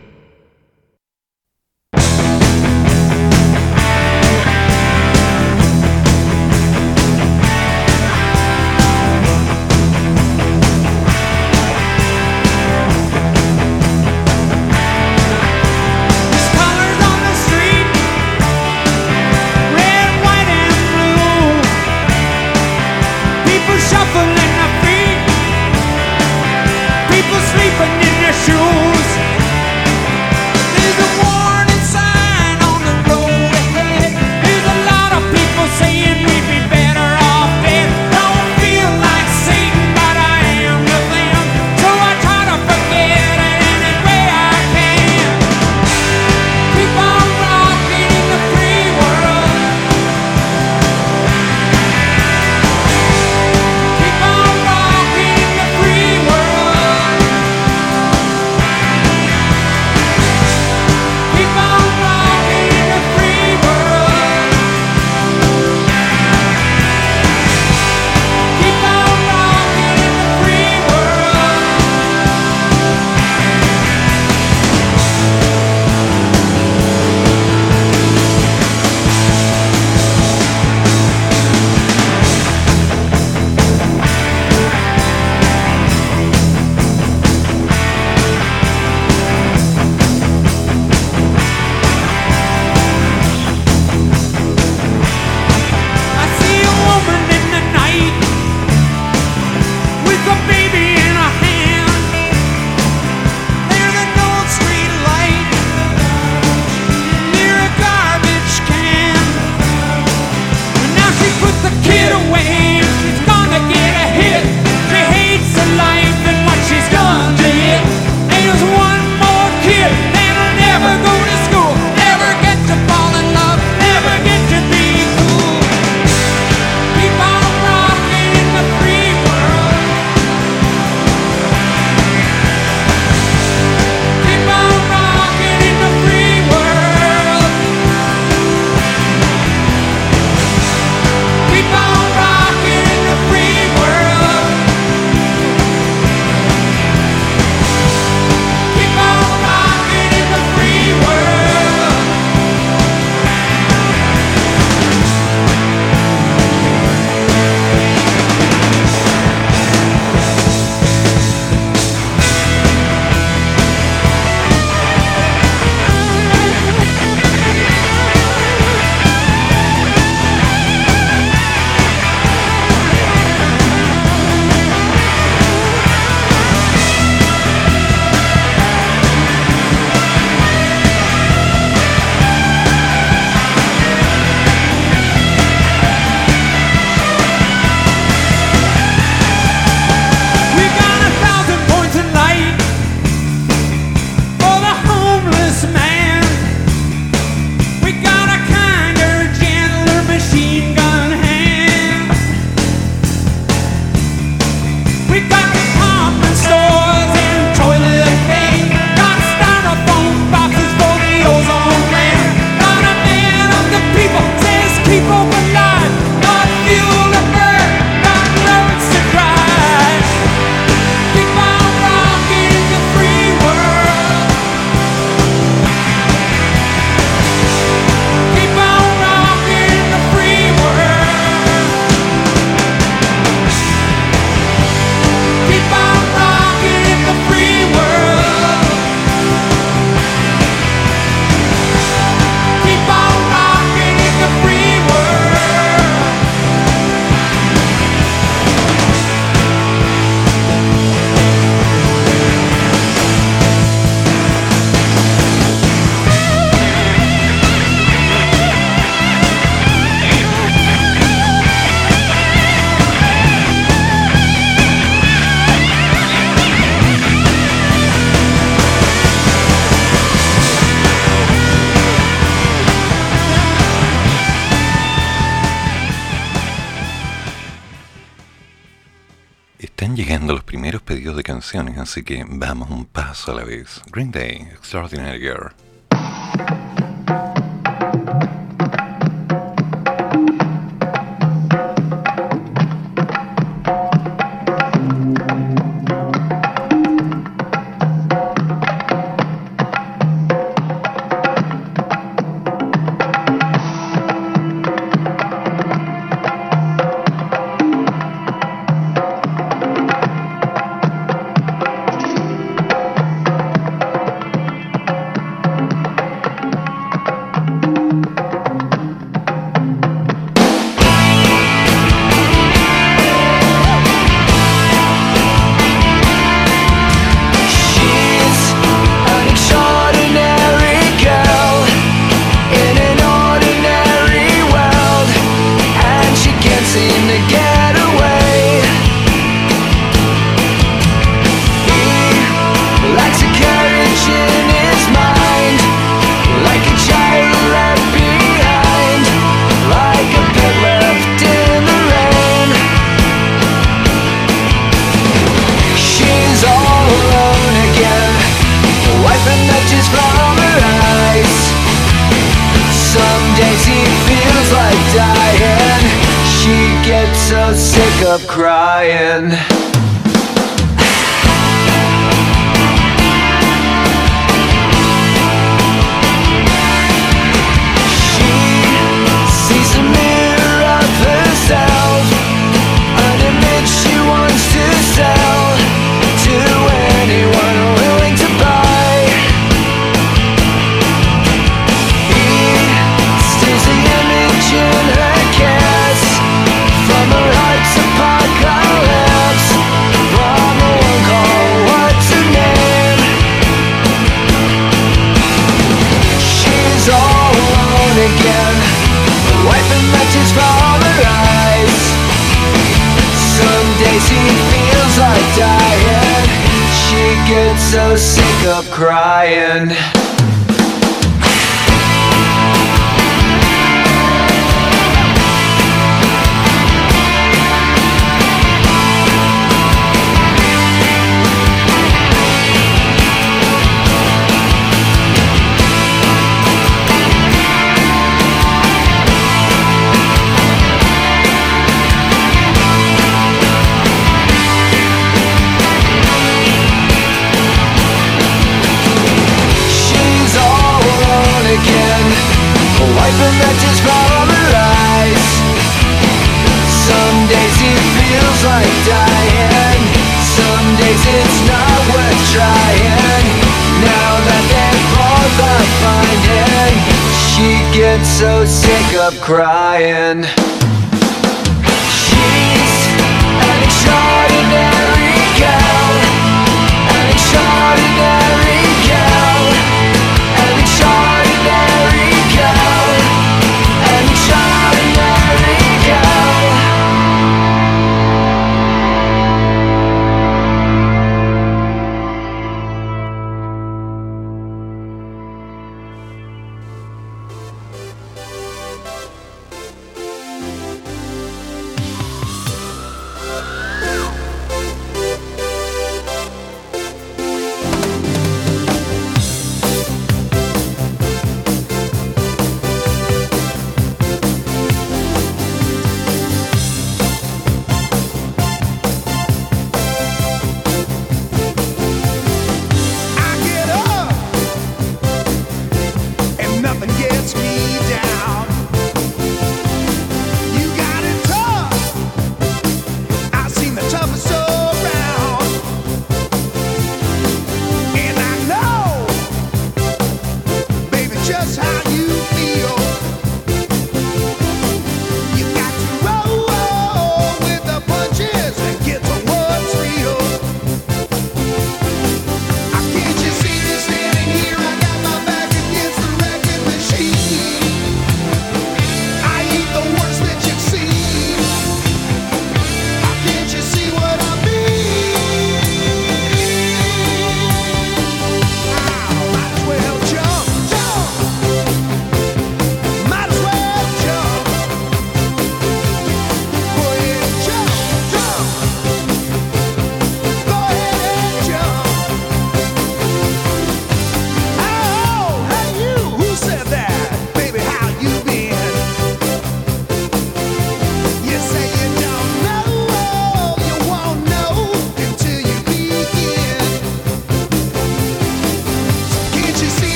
así que vamos un paso a la vez. Green Day, Extraordinary Girl.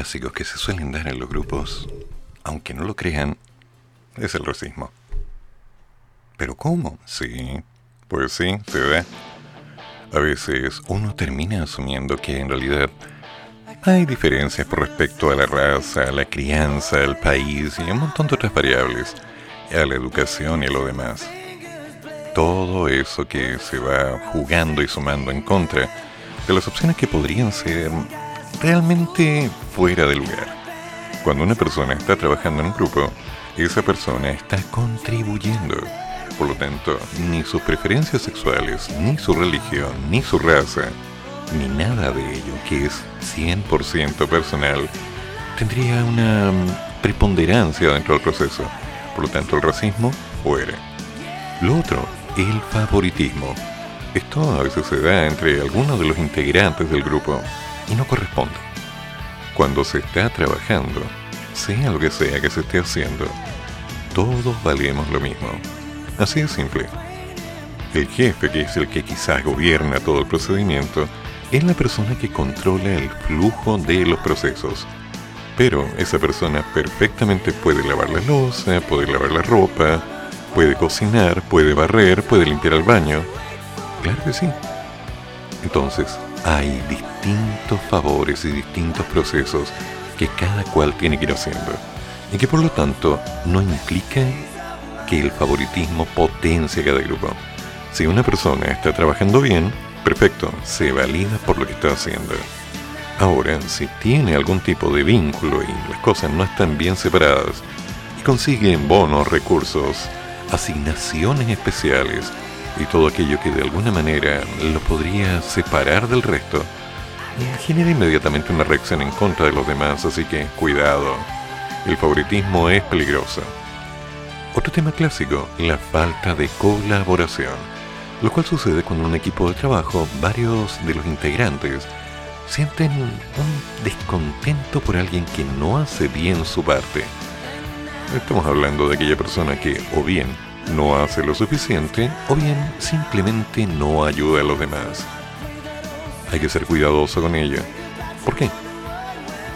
Clásicos que se suelen dar en los grupos, aunque no lo crean, es el racismo. ¿Pero cómo? Sí, pues sí, se da. A veces uno termina asumiendo que en realidad hay diferencias por respecto a la raza, a la crianza, al país y un montón de otras variables, a la educación y a lo demás. Todo eso que se va jugando y sumando en contra de las opciones que podrían ser realmente fuera de lugar. Cuando una persona está trabajando en un grupo, esa persona está contribuyendo. Por lo tanto, ni sus preferencias sexuales, ni su religión, ni su raza, ni nada de ello, que es 100% personal, tendría una mm, preponderancia dentro del proceso. Por lo tanto, el racismo fuera. Lo otro, el favoritismo. Esto a veces se da entre algunos de los integrantes del grupo y no corresponde. Cuando se está trabajando, sea lo que sea que se esté haciendo, todos valemos lo mismo. Así de simple. El jefe, que es el que quizás gobierna todo el procedimiento, es la persona que controla el flujo de los procesos. Pero esa persona perfectamente puede lavar la losa, puede lavar la ropa, puede cocinar, puede barrer, puede limpiar el baño. Claro que sí. Entonces, hay distintos favores y distintos procesos que cada cual tiene que ir haciendo. Y que por lo tanto no implica que el favoritismo potencie cada grupo. Si una persona está trabajando bien, perfecto, se valida por lo que está haciendo. Ahora, si tiene algún tipo de vínculo y las cosas no están bien separadas, y consiguen bonos, recursos, asignaciones especiales y todo aquello que de alguna manera lo podría separar del resto, genera inmediatamente una reacción en contra de los demás, así que cuidado, el favoritismo es peligroso. Otro tema clásico, la falta de colaboración, lo cual sucede cuando en un equipo de trabajo varios de los integrantes sienten un descontento por alguien que no hace bien su parte. Estamos hablando de aquella persona que o bien no hace lo suficiente o bien simplemente no ayuda a los demás. Hay que ser cuidadoso con ella. ¿Por qué?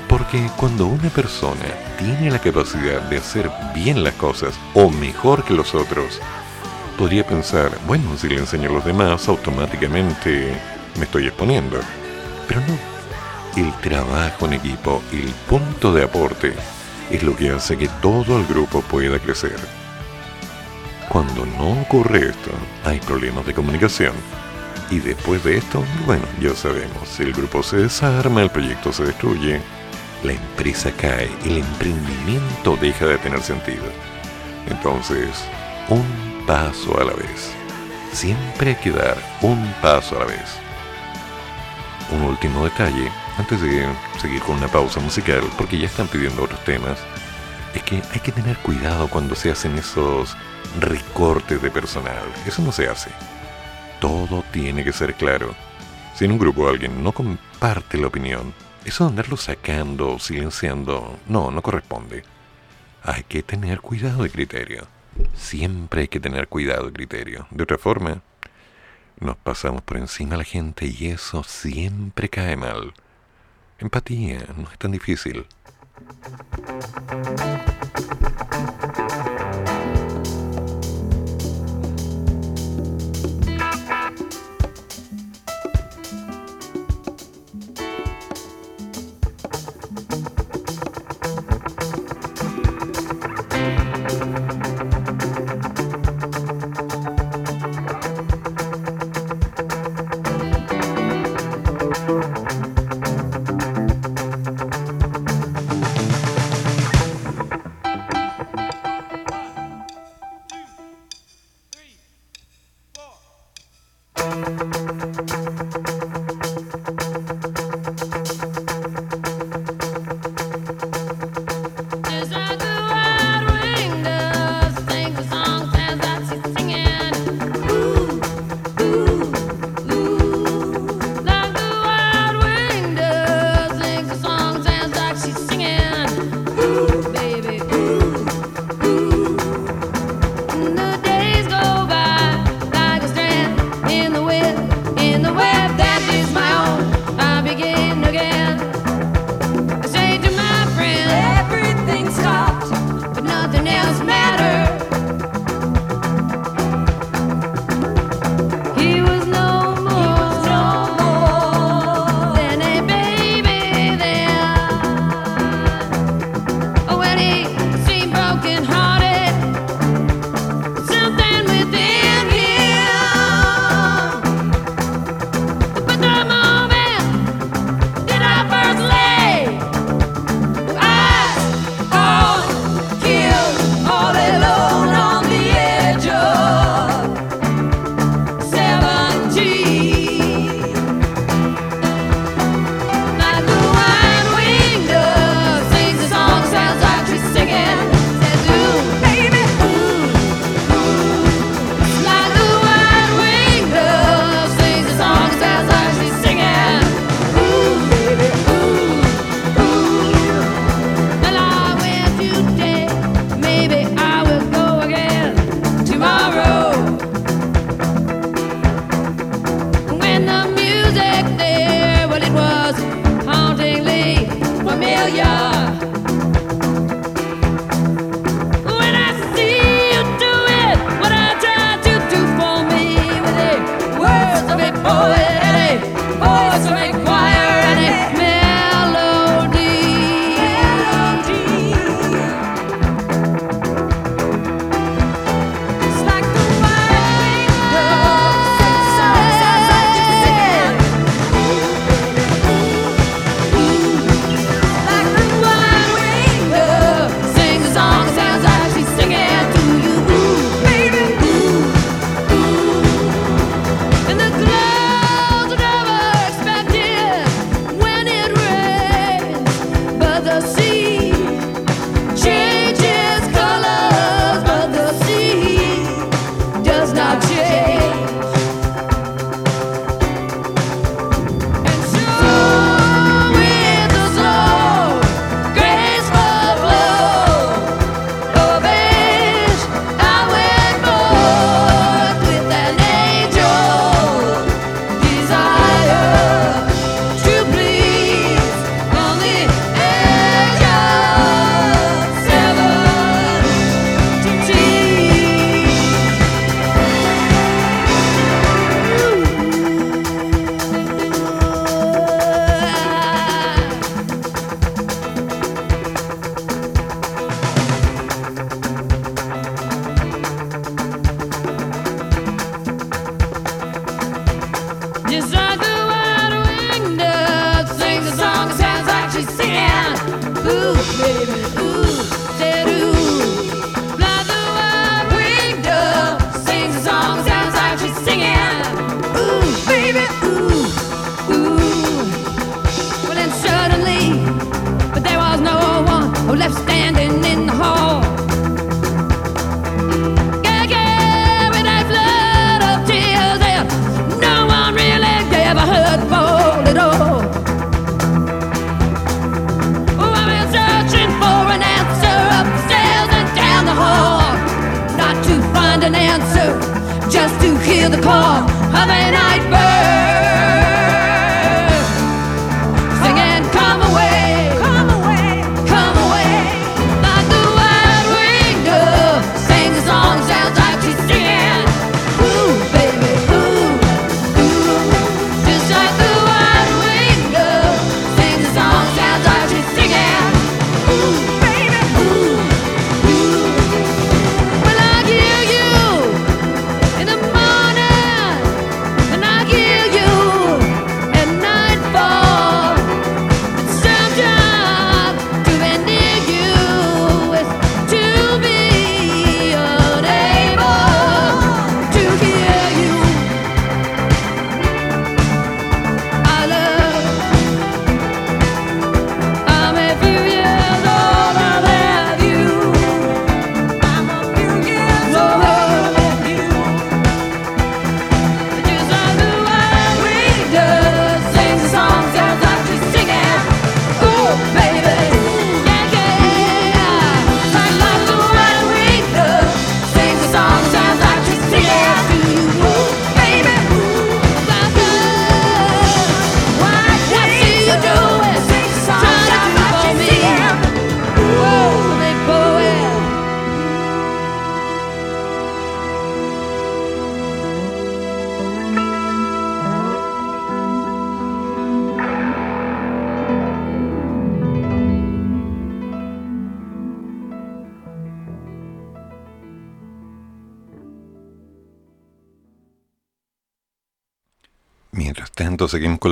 Porque cuando una persona tiene la capacidad de hacer bien las cosas o mejor que los otros, podría pensar, bueno, si le enseño a los demás, automáticamente me estoy exponiendo. Pero no. El trabajo en equipo, el punto de aporte, es lo que hace que todo el grupo pueda crecer. Cuando no ocurre esto, hay problemas de comunicación. Y después de esto, bueno, ya sabemos, el grupo se desarma, el proyecto se destruye, la empresa cae, el emprendimiento deja de tener sentido. Entonces, un paso a la vez. Siempre hay que dar un paso a la vez. Un último detalle, antes de seguir con una pausa musical, porque ya están pidiendo otros temas, es que hay que tener cuidado cuando se hacen esos recortes de personal. Eso no se hace. Todo tiene que ser claro. Si en un grupo alguien no comparte la opinión, eso de andarlo sacando, silenciando, no, no corresponde. Hay que tener cuidado de criterio. Siempre hay que tener cuidado de criterio. De otra forma, nos pasamos por encima a la gente y eso siempre cae mal. Empatía no es tan difícil.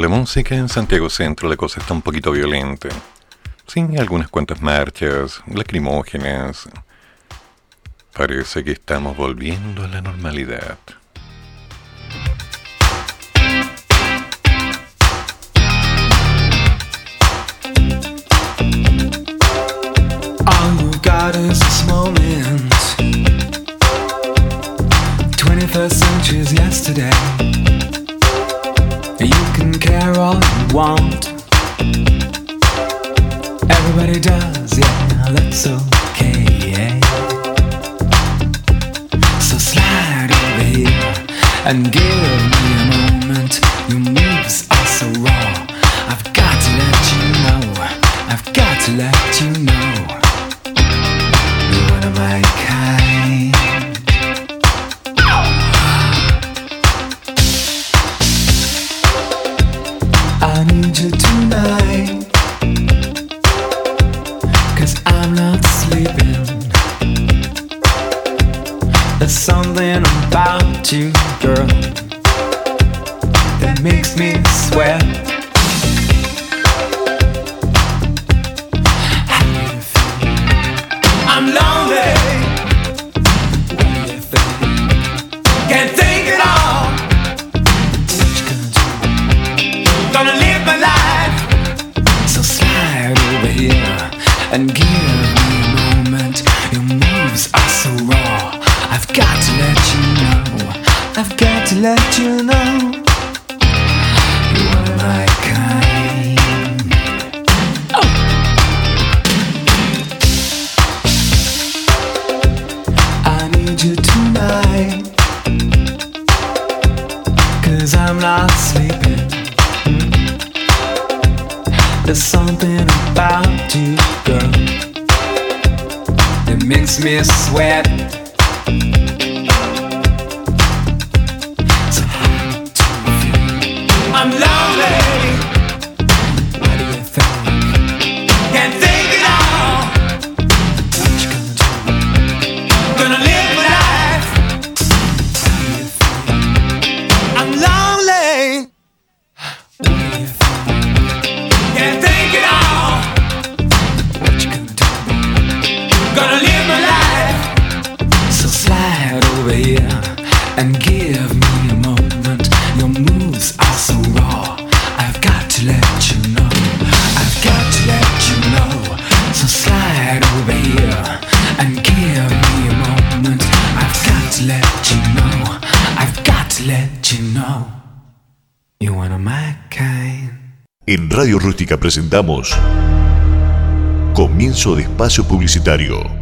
la música en Santiago Centro la cosa está un poquito violenta. Sí, algunas cuantas marchas, lacrimógenas. Parece que estamos volviendo a la normalidad. Get the Radio Rústica presentamos Comienzo de Espacio Publicitario.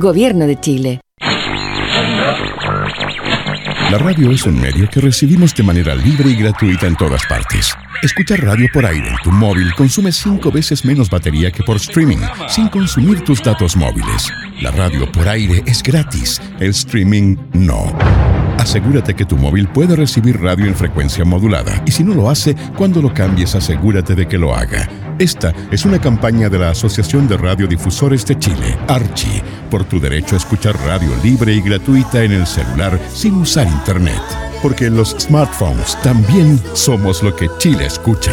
Gobierno de Chile. La radio es un medio que recibimos de manera libre y gratuita en todas partes. Escuchar radio por aire en tu móvil consume cinco veces menos batería que por streaming, sin consumir tus datos móviles. La radio por aire es gratis, el streaming no. Asegúrate que tu móvil puede recibir radio en frecuencia modulada y si no lo hace, cuando lo cambies asegúrate de que lo haga. Esta es una campaña de la Asociación de Radiodifusores de Chile, Archi, por tu derecho a escuchar radio libre y gratuita en el celular sin usar internet. Porque los smartphones también somos lo que Chile escucha.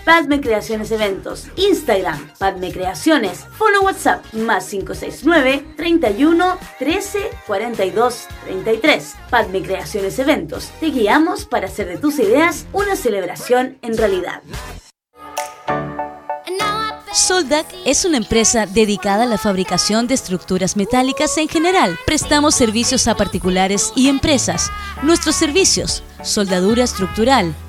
Padme Creaciones Eventos, Instagram, Padme Creaciones, Fono WhatsApp, más 569 31 13 42 33. Padme Creaciones Eventos, te guiamos para hacer de tus ideas una celebración en realidad. Soldac es una empresa dedicada a la fabricación de estructuras metálicas en general. Prestamos servicios a particulares y empresas. Nuestros servicios: soldadura estructural,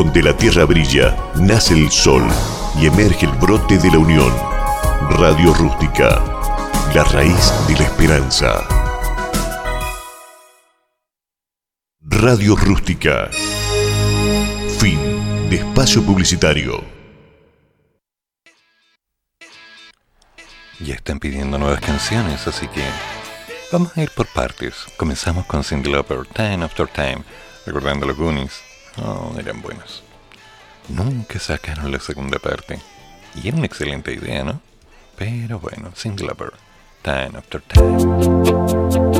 Donde la tierra brilla, nace el sol y emerge el brote de la unión. Radio Rústica, la raíz de la esperanza. Radio Rústica. Fin de espacio publicitario. Ya están pidiendo nuevas canciones, así que vamos a ir por partes. Comenzamos con Cindy Lauper, Time After Time, recordando los Goonies. Oh, eran buenos. Nunca sacaron la segunda parte. Y era una excelente idea, ¿no? Pero bueno, Cindy Lauper, Time After Time.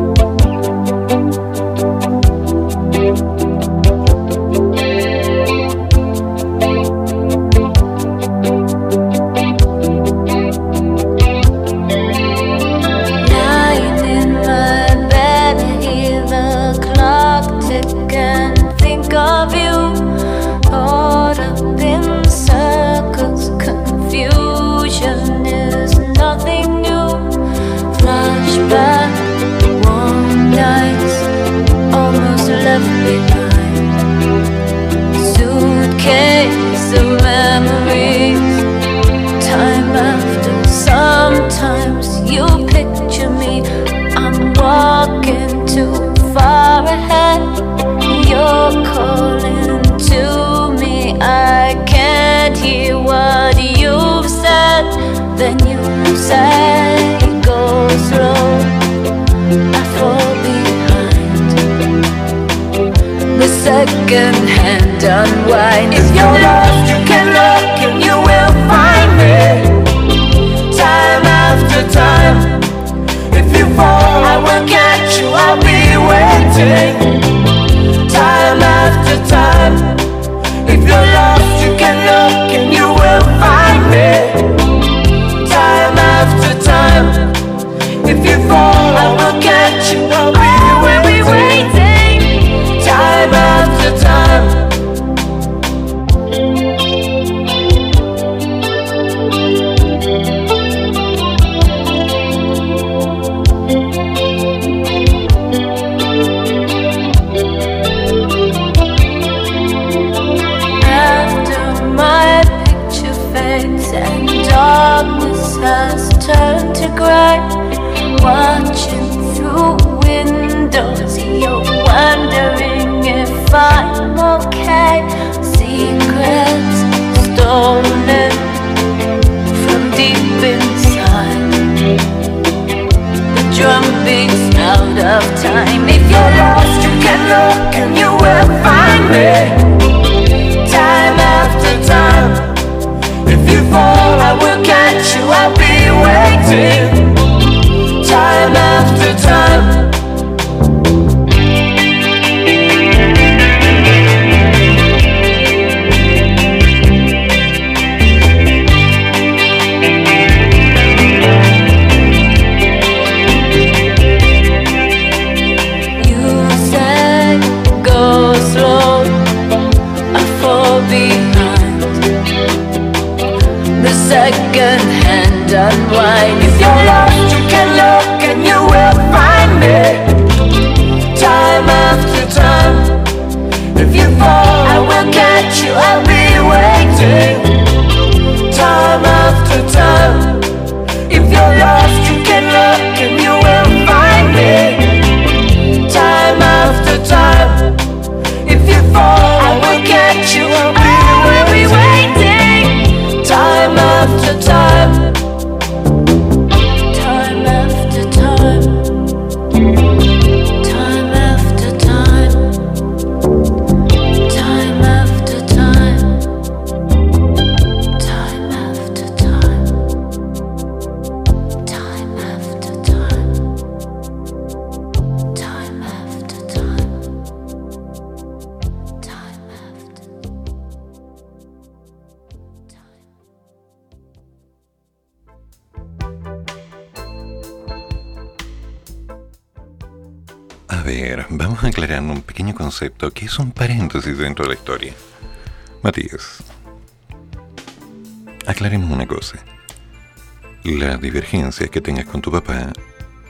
Ver, vamos aclarando un pequeño concepto que es un paréntesis dentro de la historia. Matías, aclaremos una cosa. Las divergencias que tengas con tu papá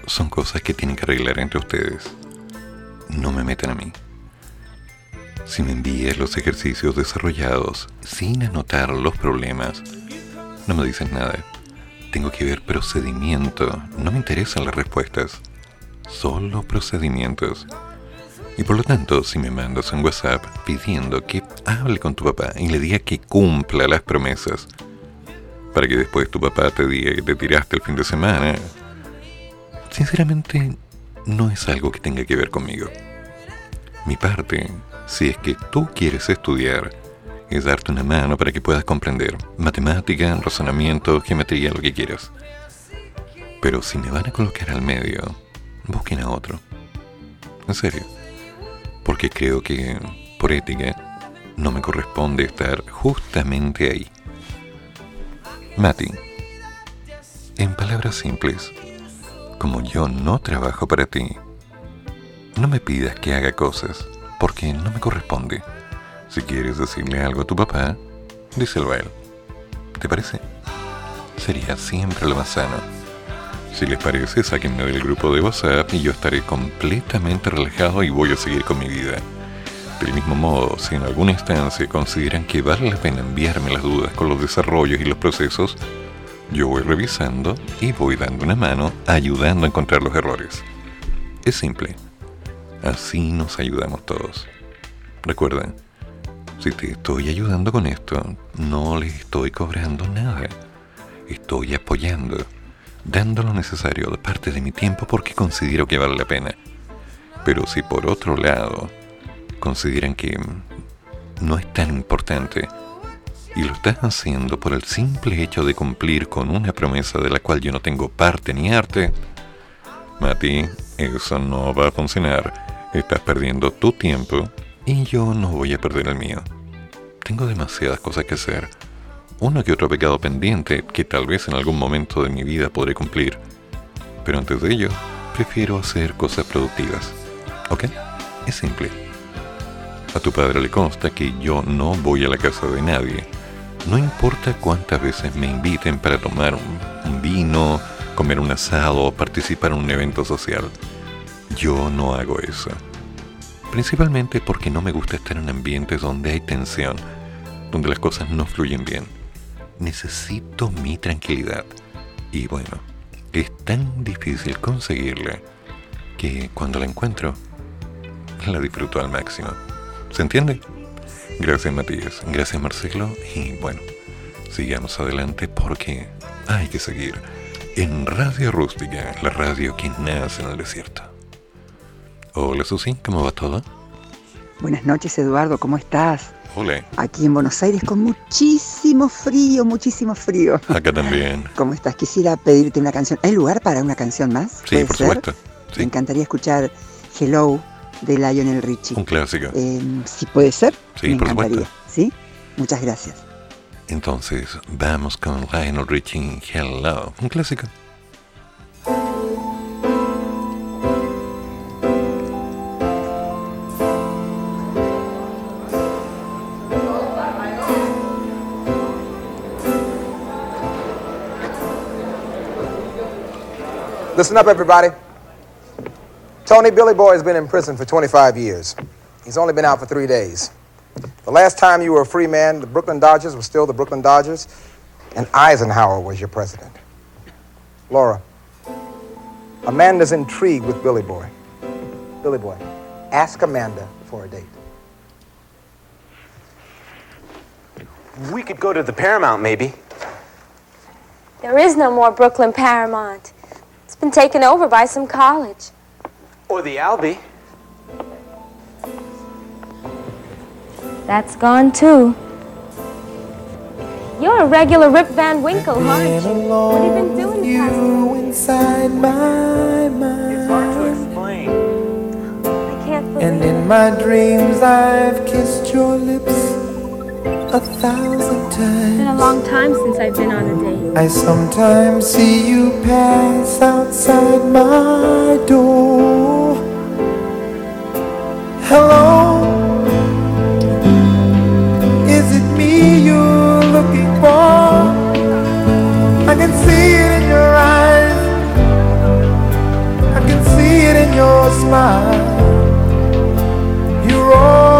son cosas que tienen que arreglar entre ustedes. No me metan a mí. Si me envías los ejercicios desarrollados sin anotar los problemas, no me dices nada. Tengo que ver procedimiento. No me interesan las respuestas. Solo procedimientos. Y por lo tanto, si me mandas un WhatsApp pidiendo que hable con tu papá y le diga que cumpla las promesas, para que después tu papá te diga que te tiraste el fin de semana, sinceramente no es algo que tenga que ver conmigo. Mi parte, si es que tú quieres estudiar, es darte una mano para que puedas comprender matemática, razonamiento, geometría, lo que quieras. Pero si me van a colocar al medio, busquen a otro. En serio. Porque creo que, por ética, no me corresponde estar justamente ahí. Mati, en palabras simples, como yo no trabajo para ti, no me pidas que haga cosas, porque no me corresponde. Si quieres decirle algo a tu papá, díselo a él. ¿Te parece? Sería siempre lo más sano. Si les parece, sáquenme del grupo de WhatsApp y yo estaré completamente relajado y voy a seguir con mi vida. Del mismo modo, si en alguna instancia consideran que vale la pena enviarme las dudas con los desarrollos y los procesos, yo voy revisando y voy dando una mano ayudando a encontrar los errores. Es simple. Así nos ayudamos todos. Recuerden, si te estoy ayudando con esto, no les estoy cobrando nada. Estoy apoyando, dando lo necesario de parte de mi tiempo porque considero que vale la pena. Pero si por otro lado consideran que no es tan importante y lo estás haciendo por el simple hecho de cumplir con una promesa de la cual yo no tengo parte ni arte, Mati, eso no va a funcionar. Estás perdiendo tu tiempo y yo no voy a perder el mío. Tengo demasiadas cosas que hacer. Uno que otro pecado pendiente que tal vez en algún momento de mi vida podré cumplir. Pero antes de ello, prefiero hacer cosas productivas. ¿Ok? Es simple. A tu padre le consta que yo no voy a la casa de nadie. No importa cuántas veces me inviten para tomar un, vino, comer un asado o participar en un evento social. Yo no hago eso. Principalmente porque no me gusta estar en ambientes donde hay tensión, donde las cosas no fluyen bien. Necesito mi tranquilidad. Y bueno, es tan difícil conseguirla que cuando la encuentro, la disfruto al máximo. ¿Se entiende? Gracias Matías, gracias Marcelo y bueno, sigamos adelante porque hay que seguir en Radio Rústica, la radio que nace en el desierto. Hola Susi, ¿cómo va todo? Buenas noches, Eduardo, ¿cómo estás? Hola, Aquí en Buenos Aires con muchísimo frío, muchísimo frío. acá también. (laughs) ¿Cómo estás? Quisiera pedirte una canción. ¿Hay lugar para una canción más? Sí, ¿Puede por ser? supuesto. Me encantaría escuchar Hello de Lionel Richie. Un clásico. Eh, si puede ser, Sí, me por encantaría. supuesto. ¿Sí? Muchas gracias. Entonces, vamos con Lionel Richie Hello, un clásico. Listen up, everybody. Tony Billy Boy has been in prison for 25 years. He's only been out for three days. The last time you were a free man, the Brooklyn Dodgers were still the Brooklyn Dodgers, and Eisenhower was your president. Laura, Amanda's intrigued with Billy Boy. Billy Boy, ask Amanda for a date. We could go to the Paramount, maybe. There is no more Brooklyn Paramount. It's been taken over by some college. Or the Albee. That's gone too. You're a regular Rip Van Winkle, aren't you? What have you been doing the past You inside my mind. It's hard to explain. I can't believe And in my dreams, I've kissed your lips a thousand It's been a long time since I've been on a date. I sometimes see you pass outside my door. Hello, is it me you're looking for? I can see it in your eyes. I can see it in your smile. You're all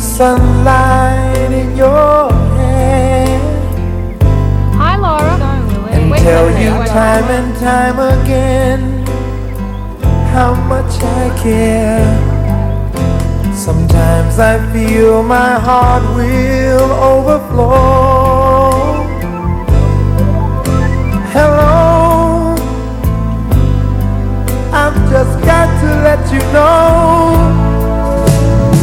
Sunlight in your hair Hi, Laura. and tell you time and time again how much I care. Sometimes I feel my heart will overflow. Hello, I've just got to let you know.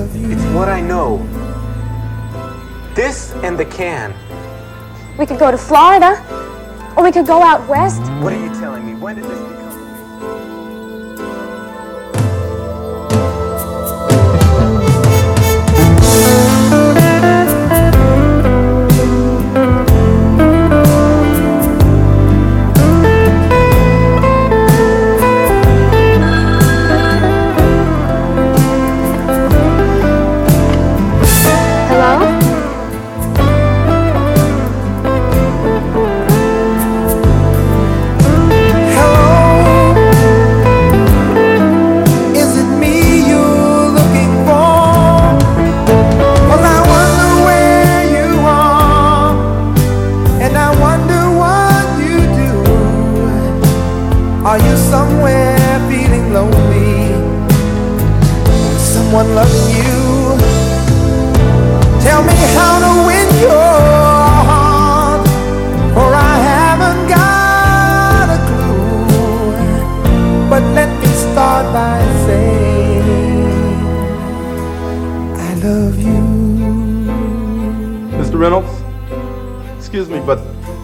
It's what I know. This and the can. We could go to Florida, or we could go out west. What are you telling me? When did this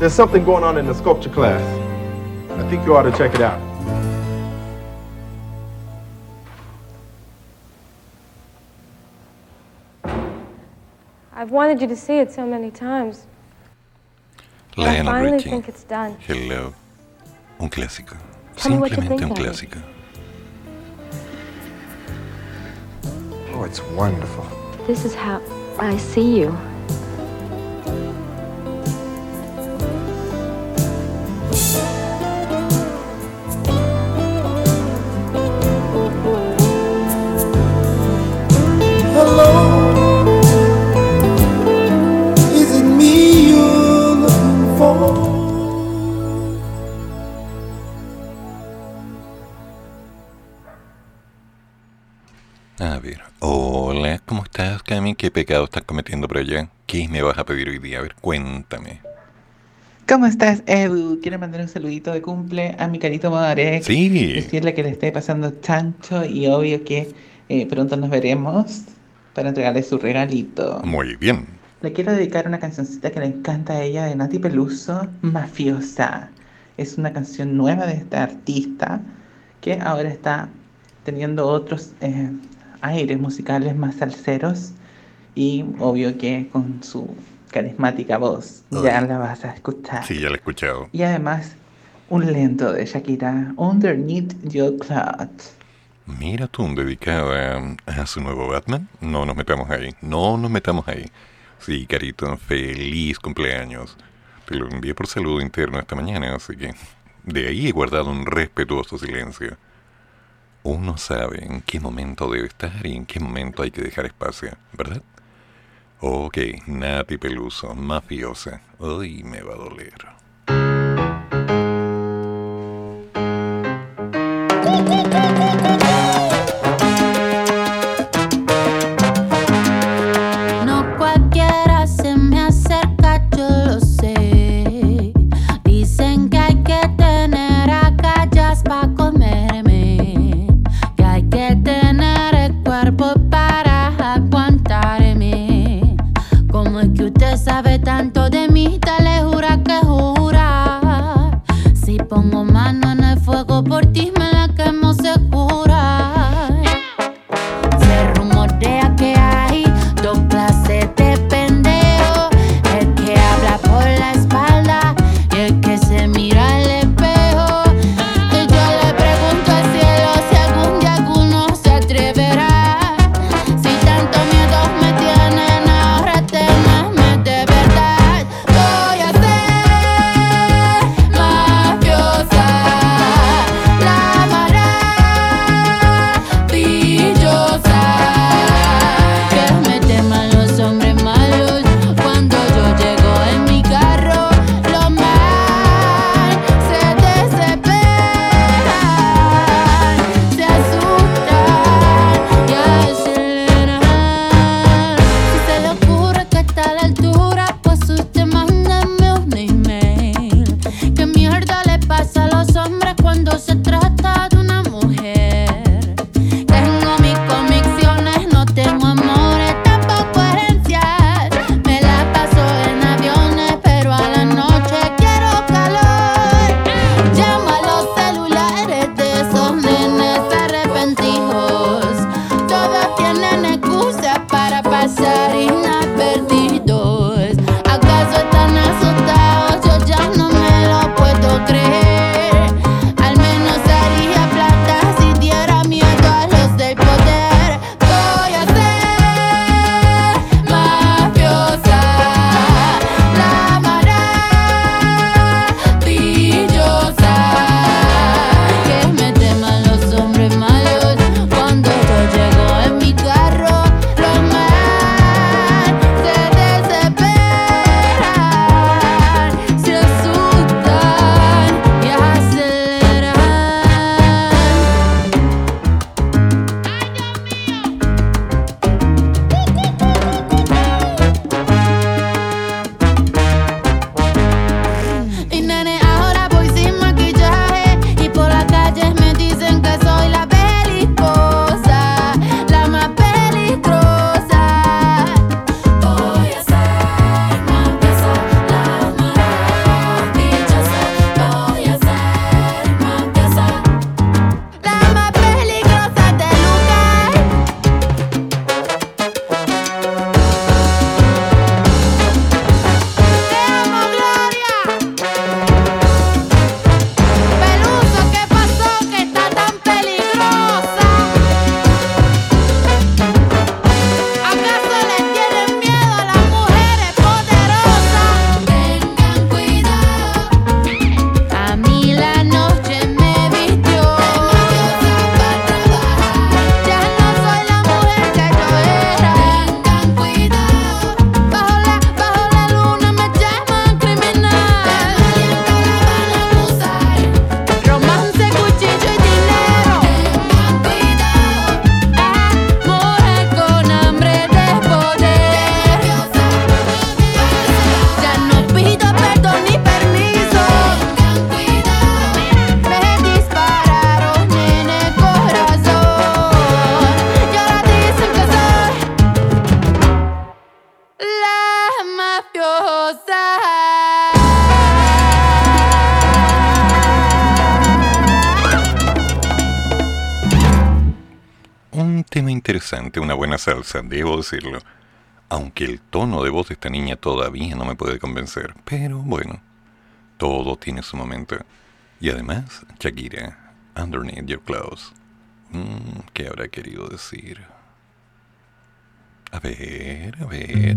there's something going on in the sculpture class. I think you ought to check it out. I've wanted you to see it so many times. But I finally Richie. think it's done. Hello. Un clásico. Tell me what you Simplemente un clásico. Oh, it's wonderful. This is how I see you. Pecado estás cometiendo por allá? ¿Qué me vas a pedir hoy día? A ver, cuéntame. ¿Cómo estás, Edu? Quiero mandar un saludito de cumple a mi carito Marek. Sí. Decirle que le esté pasando chancho y obvio que eh, pronto nos veremos para entregarle su regalito. Muy bien. Le quiero dedicar una cancioncita que le encanta a ella de Nati Peluso, Mafiosa. Es una canción nueva de esta artista que ahora está teniendo otros eh, aires musicales más salseros y obvio que con su carismática voz ya la vas a escuchar. Sí, ya lo he escuchado. Y además un lento de Shakira, Underneath Your Cloud. Mira tú, dedicado a, a su nuevo Batman. No nos metamos ahí. No nos metamos ahí. Sí, Carito, feliz cumpleaños. Te lo envié por saludo interno esta mañana, así que de ahí he guardado un respetuoso silencio. Uno sabe en qué momento debe estar y en qué momento hay que dejar espacio, ¿verdad? Ok, Nati Peluso, mafiosa. Hoy me va a doler. Pongo mano en el fuego por ti, me se alzan, debo decirlo. Aunque el tono de voz de esta niña todavía no me puede convencer, pero bueno, todo tiene su momento. Y además, Shakira, Underneath Your Clothes. Mm, ¿Qué habrá querido decir? A ver, a ver.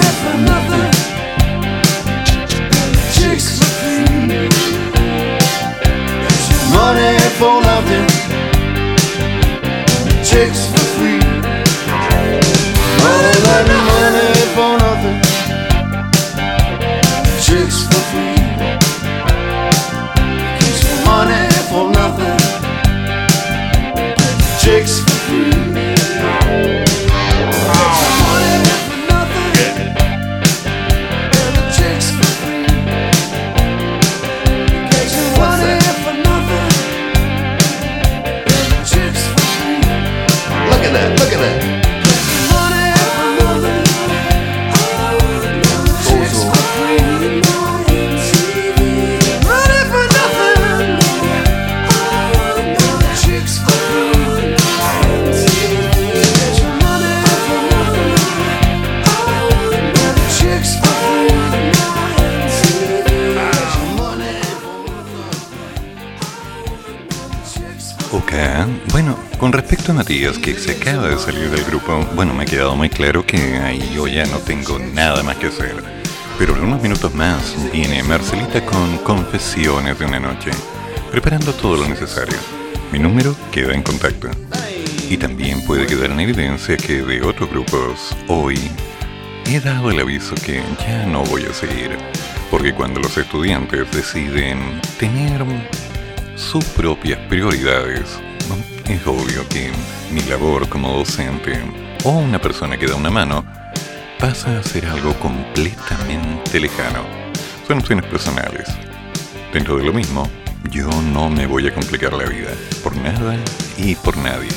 for nothing. Chicks respecto a Matías, que se acaba de salir del grupo, bueno, me ha quedado muy claro que ahí yo ya no tengo nada más que hacer. Pero en unos minutos más viene Marcelita con Confesiones de una noche, preparando todo lo necesario. Mi número queda en contacto. Y también puede quedar en evidencia que de otros grupos, hoy he dado el aviso que ya no voy a seguir. Porque cuando los estudiantes deciden tener sus propias prioridades, es obvio que mi labor como docente o una persona que da una mano pasa a ser algo completamente lejano. Son opciones personales. Dentro de lo mismo, yo no me voy a complicar la vida por nada y por nadie.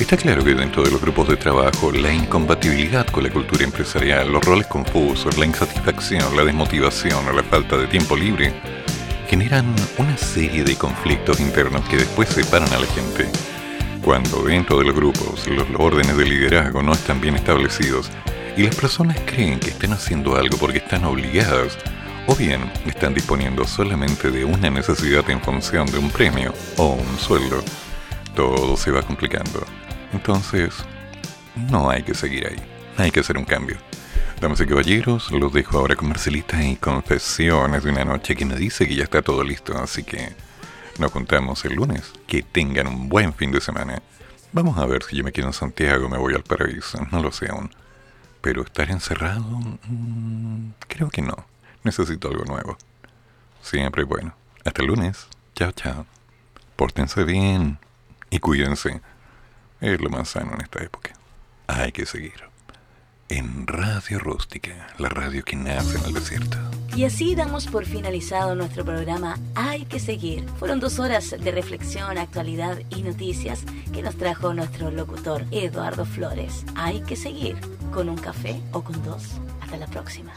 Está claro que dentro de los grupos de trabajo, la incompatibilidad con la cultura empresarial, los roles confusos, la insatisfacción, la desmotivación o la falta de tiempo libre generan una serie de conflictos internos que después separan a la gente. Cuando dentro de los grupos los órdenes de liderazgo no están bien establecidos y las personas creen que están haciendo algo porque están obligadas o bien están disponiendo solamente de una necesidad en función de un premio o un sueldo, todo se va complicando. Entonces, no hay que seguir ahí, hay que hacer un cambio. Damas y caballeros, los dejo ahora con Marcelita y confesiones de una noche que me dice que ya está todo listo, así que nos juntamos el lunes. Que tengan un buen fin de semana. Vamos a ver si yo me quedo en Santiago, me voy al paraíso, no lo sé aún. Pero estar encerrado, mm, creo que no. Necesito algo nuevo. Siempre bueno. Hasta el lunes. Chao, chao. Pórtense bien y cuídense. Es lo más sano en esta época. Hay que seguir. En Radio Rústica, la radio que nace en el desierto. Y así damos por finalizado nuestro programa Hay que seguir. Fueron dos horas de reflexión, actualidad y noticias que nos trajo nuestro locutor Eduardo Flores. Hay que seguir con un café o con dos. Hasta la próxima.